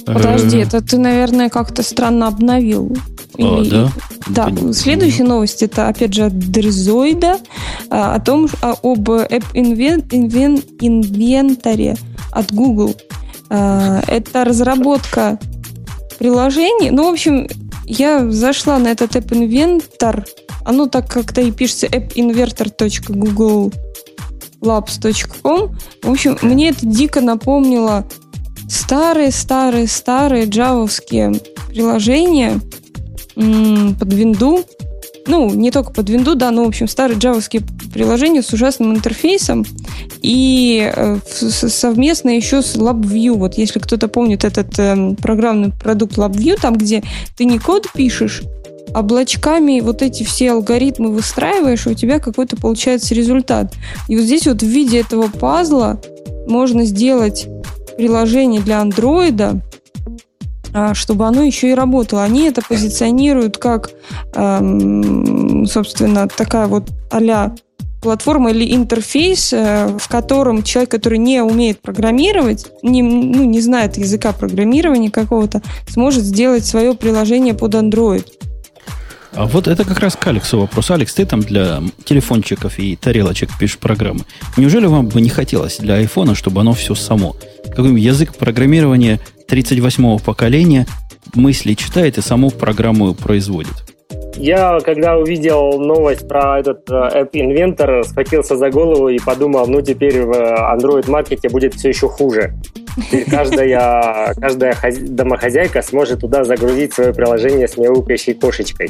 Э, Подожди, это ты, наверное, как-то странно обновил. А, Или... да? Да, Понятно. следующая новость это опять же от Дрезоида а, о том, а, об App инвентаре от Google. А, это разработка приложений. Ну, в общем, я зашла на этот App Inventor. Оно так как-то и пишется appinventor.googlelabs.com. В общем, мне это дико напомнило старые-старые-старые джавовские приложения под винду ну, не только под Windows, да, но, в общем, старые джавовские приложения с ужасным интерфейсом и э, совместно еще с LabVIEW. Вот если кто-то помнит этот э, программный продукт LabVIEW, там, где ты не код пишешь, облачками вот эти все алгоритмы выстраиваешь, и у тебя какой-то получается результат. И вот здесь вот в виде этого пазла можно сделать приложение для андроида, чтобы оно еще и работало. Они это позиционируют как, эм, собственно, такая вот а платформа или интерфейс, э, в котором человек, который не умеет программировать, не, ну, не знает языка программирования какого-то, сможет сделать свое приложение под Android. А вот это как раз к Алексу вопрос. Алекс, ты там для телефончиков и тарелочек пишешь программы. Неужели вам бы не хотелось для айфона, чтобы оно все само? Какой язык программирования 38-го поколения мысли читает и саму программу производит. Я, когда увидел новость про этот э, App Inventor, схватился за голову и подумал, ну теперь в Android-маркете будет все еще хуже. Теперь каждая, каждая домохозяйка сможет туда загрузить свое приложение с мяукающей кошечкой.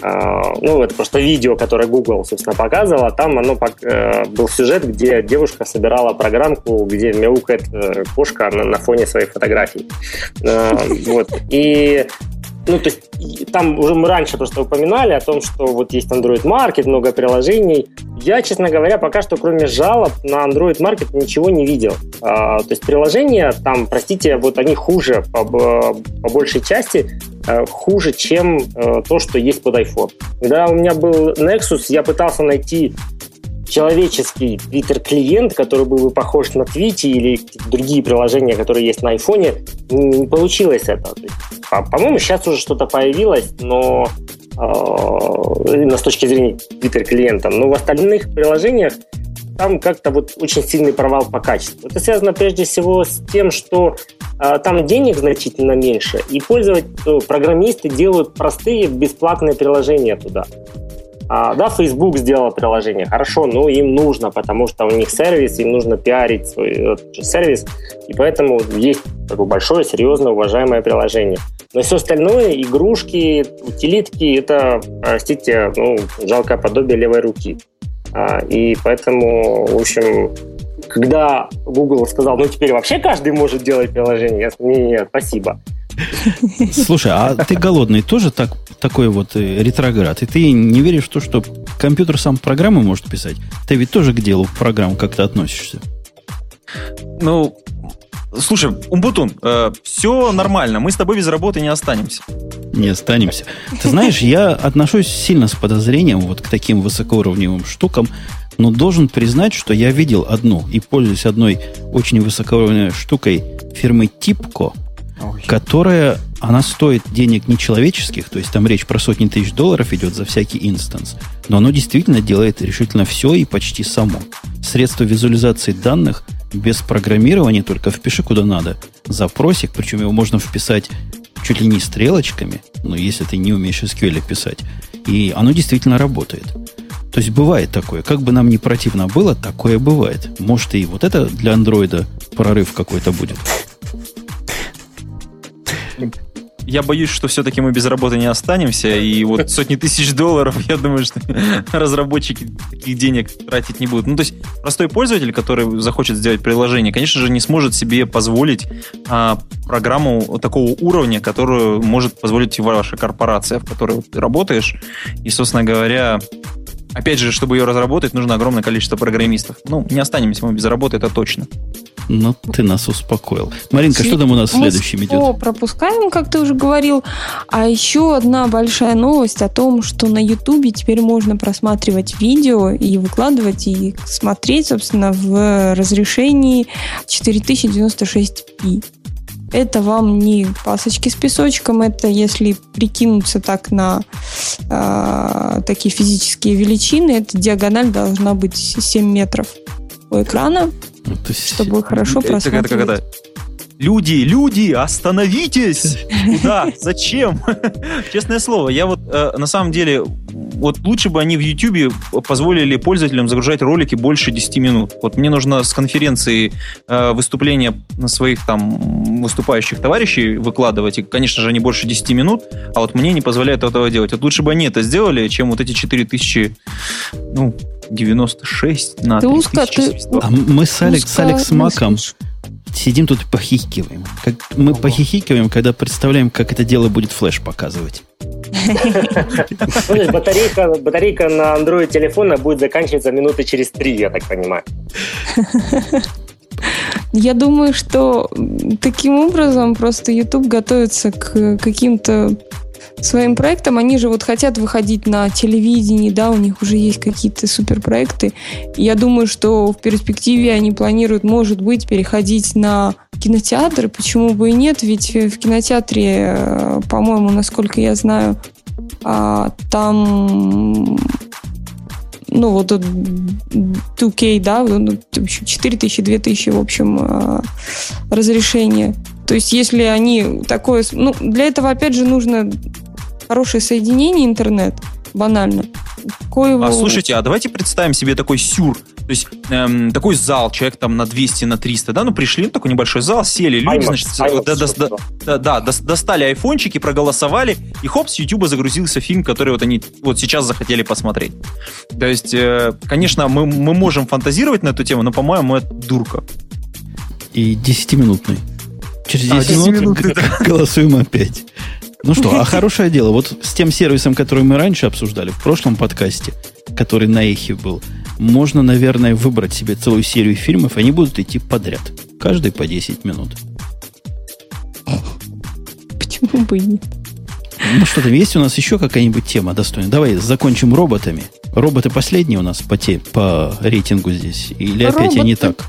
А, ну, это просто видео, которое Google, собственно, показывала. Там оно э, был сюжет, где девушка собирала программку, где мяукает э, кошка на, фоне своей фотографии. А, вот. И ну, то есть там уже мы раньше просто упоминали о том, что вот есть Android Market, много приложений. Я, честно говоря, пока что кроме жалоб на Android Market ничего не видел. А, то есть приложения там, простите, вот они хуже по, по большей части, а, хуже, чем а, то, что есть под iPhone. Когда у меня был Nexus, я пытался найти человеческий Twitter-клиент, который был бы похож на Twitch или другие приложения, которые есть на айфоне, не получилось это. По-моему, сейчас уже что-то появилось, но э, с точки зрения Twitter-клиента, но в остальных приложениях там как-то вот очень сильный провал по качеству. Это связано прежде всего с тем, что э, там денег значительно меньше, и пользователи, программисты делают простые бесплатные приложения туда. А, да, Facebook сделал приложение, хорошо, но им нужно, потому что у них сервис, им нужно пиарить свой сервис, и поэтому есть такое большое, серьезное, уважаемое приложение. Но все остальное, игрушки, утилитки, это, простите, ну, жалкое подобие левой руки. А, и поэтому, в общем, когда Google сказал, ну теперь вообще каждый может делать приложение, я сказал, нет, спасибо. Слушай, а ты голодный тоже так, такой вот э, ретроград? И ты не веришь в то, что компьютер сам программы может писать? Ты ведь тоже к делу программ как-то относишься. Ну, слушай, Умбутун, э, все нормально, мы с тобой без работы не останемся. Не останемся. Ты знаешь, я отношусь сильно с подозрением вот к таким высокоуровневым штукам, но должен признать, что я видел одну и пользуюсь одной очень высокоуровневой штукой фирмы Типко – которая, она стоит денег нечеловеческих, то есть там речь про сотни тысяч долларов идет за всякий инстанс, но оно действительно делает решительно все и почти само. Средство визуализации данных без программирования, только впиши куда надо, запросик, причем его можно вписать чуть ли не стрелочками, но если ты не умеешь SQL писать, и оно действительно работает. То есть бывает такое. Как бы нам не противно было, такое бывает. Может, и вот это для андроида прорыв какой-то будет я боюсь, что все-таки мы без работы не останемся, и вот сотни тысяч долларов, я думаю, что разработчики таких денег тратить не будут. Ну, то есть простой пользователь, который захочет сделать приложение, конечно же, не сможет себе позволить а, программу такого уровня, которую может позволить ваша корпорация, в которой ты работаешь. И, собственно говоря, Опять же, чтобы ее разработать, нужно огромное количество программистов. Ну, не останемся мы без работы, это точно. Ну, ты нас успокоил. Маринка, что там у нас следующим идет? пропускаем, как ты уже говорил. А еще одна большая новость о том, что на Ютубе теперь можно просматривать видео и выкладывать, и смотреть, собственно, в разрешении 4096p. Это вам не пасочки с песочком, это если прикинуться так на э, такие физические величины, эта диагональ должна быть 7 метров у экрана, ну, чтобы хорошо просматривать. Это, это, это, Люди, люди, остановитесь! Куда? Зачем? Честное слово, я вот э, на самом деле, вот лучше бы они в YouTube позволили пользователям загружать ролики больше 10 минут. Вот мне нужно с конференции э, выступления на своих там выступающих товарищей выкладывать, и, конечно же, они больше 10 минут, а вот мне не позволяют этого делать. Вот лучше бы они это сделали, чем вот эти 4000, ну, 96 на ты 3000. А мы с Алекс, с Алекс Маком сидим тут и похихикиваем. Как мы Ого. похихикиваем, когда представляем, как это дело будет флеш показывать. батарейка, батарейка на Android телефона будет заканчиваться минуты через три, я так понимаю. Я думаю, что таким образом просто YouTube готовится к каким-то своим проектом. Они же вот хотят выходить на телевидении, да, у них уже есть какие-то суперпроекты. Я думаю, что в перспективе они планируют, может быть, переходить на кинотеатры. Почему бы и нет? Ведь в кинотеатре, э, по-моему, насколько я знаю, а, там ну, вот 2K, да, 4000, 2000, в общем, э, разрешение. То есть, если они такое... Ну, для этого, опять же, нужно хорошее соединение интернет, банально. Коего... А слушайте, а давайте представим себе такой сюр. То есть эм, такой зал, человек там на 200, на 300, да, ну пришли, ну, такой небольшой зал, сели, люди, значит, да, да, да, да, достали айфончики, проголосовали, и хоп, с Ютуба загрузился фильм, который вот они вот сейчас захотели посмотреть. То есть, э, конечно, мы, мы можем фантазировать на эту тему, но, по-моему, это дурка. И 10-минутный. Через 10, а, 10 минут, минут голосуем опять. Ну что, а хорошее дело. Вот с тем сервисом, который мы раньше обсуждали в прошлом подкасте, который на эхе был, можно, наверное, выбрать себе целую серию фильмов, они будут идти подряд. Каждый по 10 минут. Почему бы и нет? Ну что там, есть у нас еще какая-нибудь тема достойная? Давай закончим роботами. Роботы последние у нас по, те, по рейтингу здесь? Или Роботы. опять они так?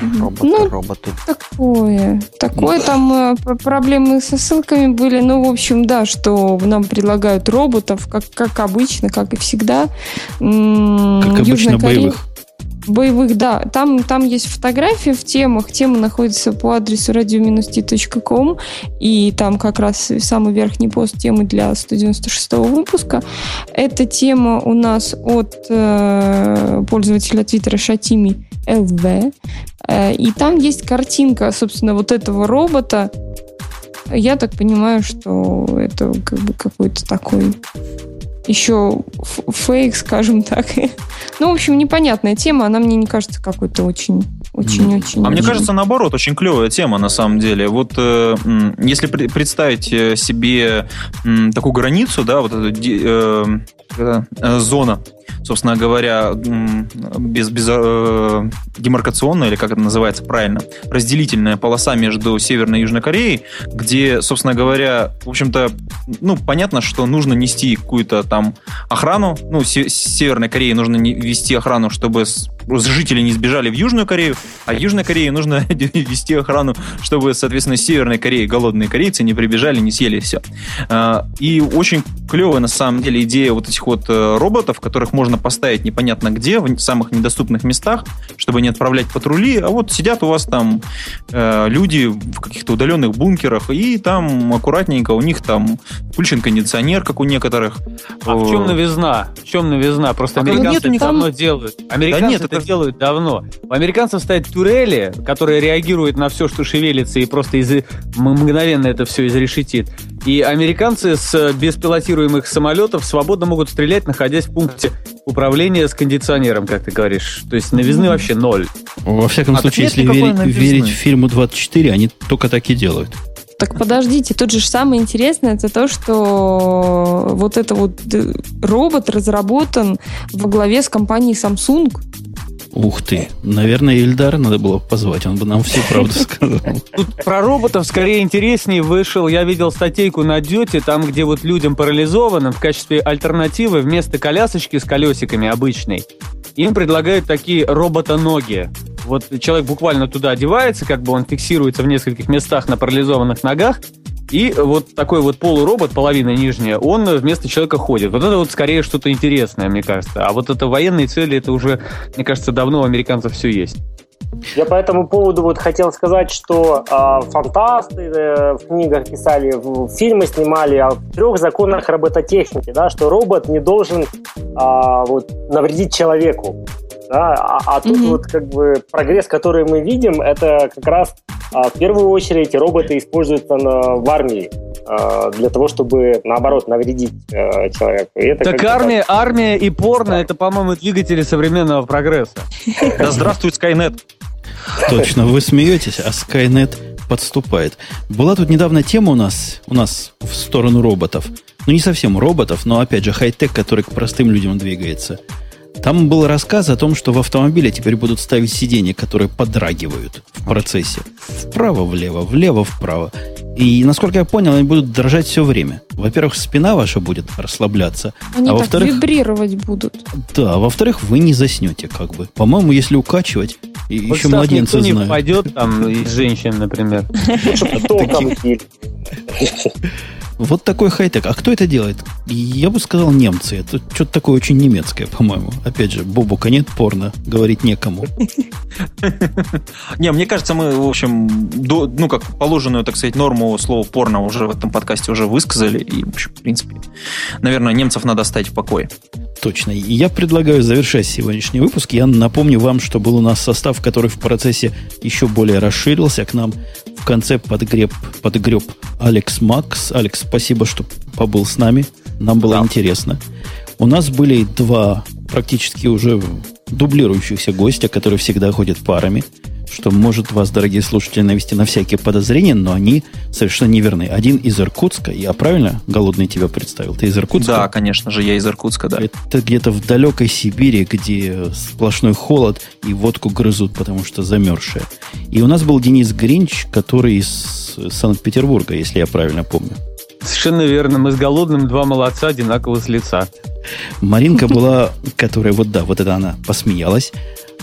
Роботы, ну, роботы. Такое. Такое ну, там э, проблемы со ссылками были. Ну, в общем, да, что нам предлагают роботов, как, как обычно, как и всегда. Как обычно, Корея... боевых. Боевых, да. Там, там есть фотографии в темах. Тема находится по адресу radio-t.com. И там как раз самый верхний пост темы для 196 выпуска. Эта тема у нас от э, пользователя твиттера Шатими ЛВ. Э, и там есть картинка, собственно, вот этого робота. Я так понимаю, что это как бы какой-то такой еще фейк, скажем так. ну, в общем, непонятная тема, она мне не кажется какой-то очень очень-очень. А мне кажется, наоборот, очень клевая тема на самом деле. Вот э, если представить э, себе э, такую границу, да, вот эту э, э, зона собственно говоря, без, без э, демаркационная, или как это называется правильно, разделительная полоса между Северной и Южной Кореей, где, собственно говоря, в общем-то, ну, понятно, что нужно нести какую-то там охрану, ну, с Северной Кореи нужно вести охрану, чтобы жители не сбежали в Южную Корею, а Южной Корее нужно вести охрану, чтобы, соответственно, Северной Кореи голодные корейцы не прибежали, не съели все. А, и очень клевая, на самом деле, идея вот этих вот э, роботов, которых можно поставить непонятно где, в самых недоступных местах, чтобы не отправлять патрули, а вот сидят у вас там э, люди в каких-то удаленных бункерах, и там аккуратненько у них там включен кондиционер, как у некоторых. А в чем новизна? В чем новизна? Просто а американцы это давно делают. Американцы да нет, это, это делают давно. У американцев стоят турели, которые реагируют на все, что шевелится, и просто из... мгновенно это все изрешетит. И американцы с беспилотируемых самолетов свободно могут стрелять, находясь в пункте управления с кондиционером, как ты говоришь. То есть новизны вообще ноль. Во всяком а случае, если верить, верить фильму 24, они только так и делают. Так подождите, тут же самое интересное это то, что вот это вот э, робот разработан во главе с компанией Samsung. Ух ты. Наверное, Ильдара надо было позвать, он бы нам всю правду сказал. Тут про роботов скорее интереснее вышел. Я видел статейку на Дете, там, где вот людям парализованным в качестве альтернативы вместо колясочки с колесиками обычной, им предлагают такие робота-ноги. Вот человек буквально туда одевается, как бы он фиксируется в нескольких местах на парализованных ногах, и вот такой вот полуробот, половина нижняя, он вместо человека ходит. Вот это вот скорее что-то интересное, мне кажется. А вот это военные цели, это уже, мне кажется, давно у американцев все есть. Я по этому поводу вот хотел сказать, что э, фантасты э, в книгах писали, в, фильмы снимали о трех законах робототехники, да, что робот не должен э, вот, навредить человеку. Да? А, а тут mm-hmm. вот как бы прогресс, который мы видим, это как раз а, в первую очередь роботы используются на, в армии а, для того, чтобы наоборот навредить а, человеку. И это так армия, армия и порно это, по-моему, двигатели современного прогресса. Да здравствует Skynet. Точно, вы смеетесь, а Skynet подступает. Была тут недавно тема у нас, у нас в сторону роботов. Ну, не совсем роботов, но, опять же, хай-тек, который к простым людям двигается – там был рассказ о том, что в автомобиле теперь будут ставить сиденья, которые подрагивают в процессе. Вправо-влево, влево-вправо. И, насколько я понял, они будут дрожать все время. Во-первых, спина ваша будет расслабляться. Они а так вибрировать будут. Да, а во-вторых, вы не заснете как бы. По-моему, если укачивать, и вот еще младенцы никто знают. не пойдет там из женщин, например. Вот такой хай-тек. А кто это делает? Я бы сказал немцы. Это что-то такое очень немецкое, по-моему. Опять же, Бобука нет порно, говорить некому. Не, мне кажется, мы, в общем, ну, как положенную, так сказать, норму слова порно уже в этом подкасте уже высказали. И, в общем, в принципе, наверное, немцев надо оставить в покое. Точно. И я предлагаю завершать сегодняшний выпуск. Я напомню вам, что был у нас состав, который в процессе еще более расширился. К нам в конце подгреб, подгреб Алекс Макс. Алекс, спасибо, что побыл с нами. Нам было да. интересно. У нас были два практически уже дублирующихся гостя, которые всегда ходят парами что может вас, дорогие слушатели, навести на всякие подозрения, но они совершенно неверны. Один из Иркутска, я правильно, голодный тебя представил? Ты из Иркутска? Да, конечно же, я из Иркутска, да. Это где-то в далекой Сибири, где сплошной холод и водку грызут, потому что замерзшая. И у нас был Денис Гринч, который из Санкт-Петербурга, если я правильно помню. Совершенно верно. Мы с голодным два молодца одинаково с лица. Маринка была, которая вот да, вот это она посмеялась.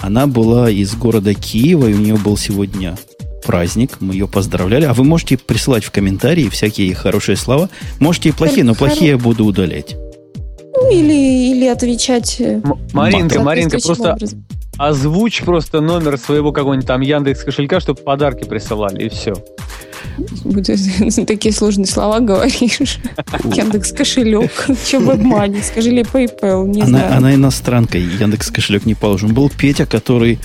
Она была из города Киева, и у нее был сегодня праздник. Мы ее поздравляли. А вы можете присылать в комментарии всякие хорошие слова. Можете и плохие, но плохие я буду удалять. Ну, или, или отвечать. Э, Маринка, Маринка, просто образом. Озвучь просто номер своего какого-нибудь там Яндекс кошелька, чтобы подарки присылали, и все. Такие сложные слова говоришь. Яндекс кошелек. Че в обмане? Скажи ли PayPal? Не она, знаю. она иностранка, Яндекс кошелек не положен. Был Петя, который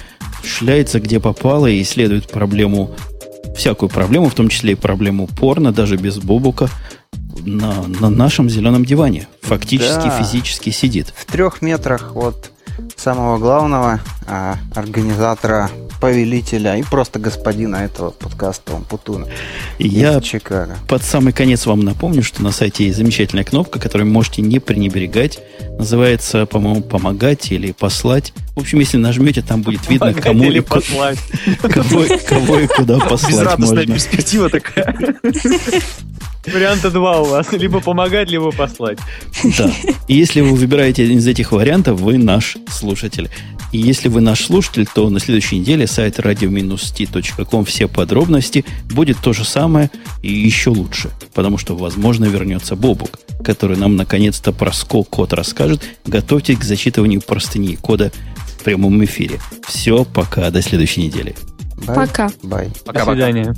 шляется где попало и исследует проблему, всякую проблему, в том числе и проблему порно, даже без бобука, на, на нашем зеленом диване. Фактически, да. физически сидит. В трех метрах от самого главного а, организатора, повелителя и просто господина этого подкаста Путуна. Я Чикаго. под самый конец вам напомню, что на сайте есть замечательная кнопка, которую можете не пренебрегать. Называется, по-моему, «Помогать» или «Послать». В общем, если нажмете, там будет видно, Помогать кому или и послать. Кого, кого и куда послать Безрадостная можно. перспектива такая. Варианта два у вас. Либо помогать, либо послать. Да. И если вы выбираете один из этих вариантов, вы наш слушатель. И если вы наш слушатель, то на следующей неделе сайт radio-t.com все подробности будет то же самое и еще лучше. Потому что, возможно, вернется Бобук, который нам наконец-то про скол код расскажет. Готовьтесь к зачитыванию простыни кода в прямом эфире. Все, пока, до следующей недели. Бай. Пока. Бай. До свидания.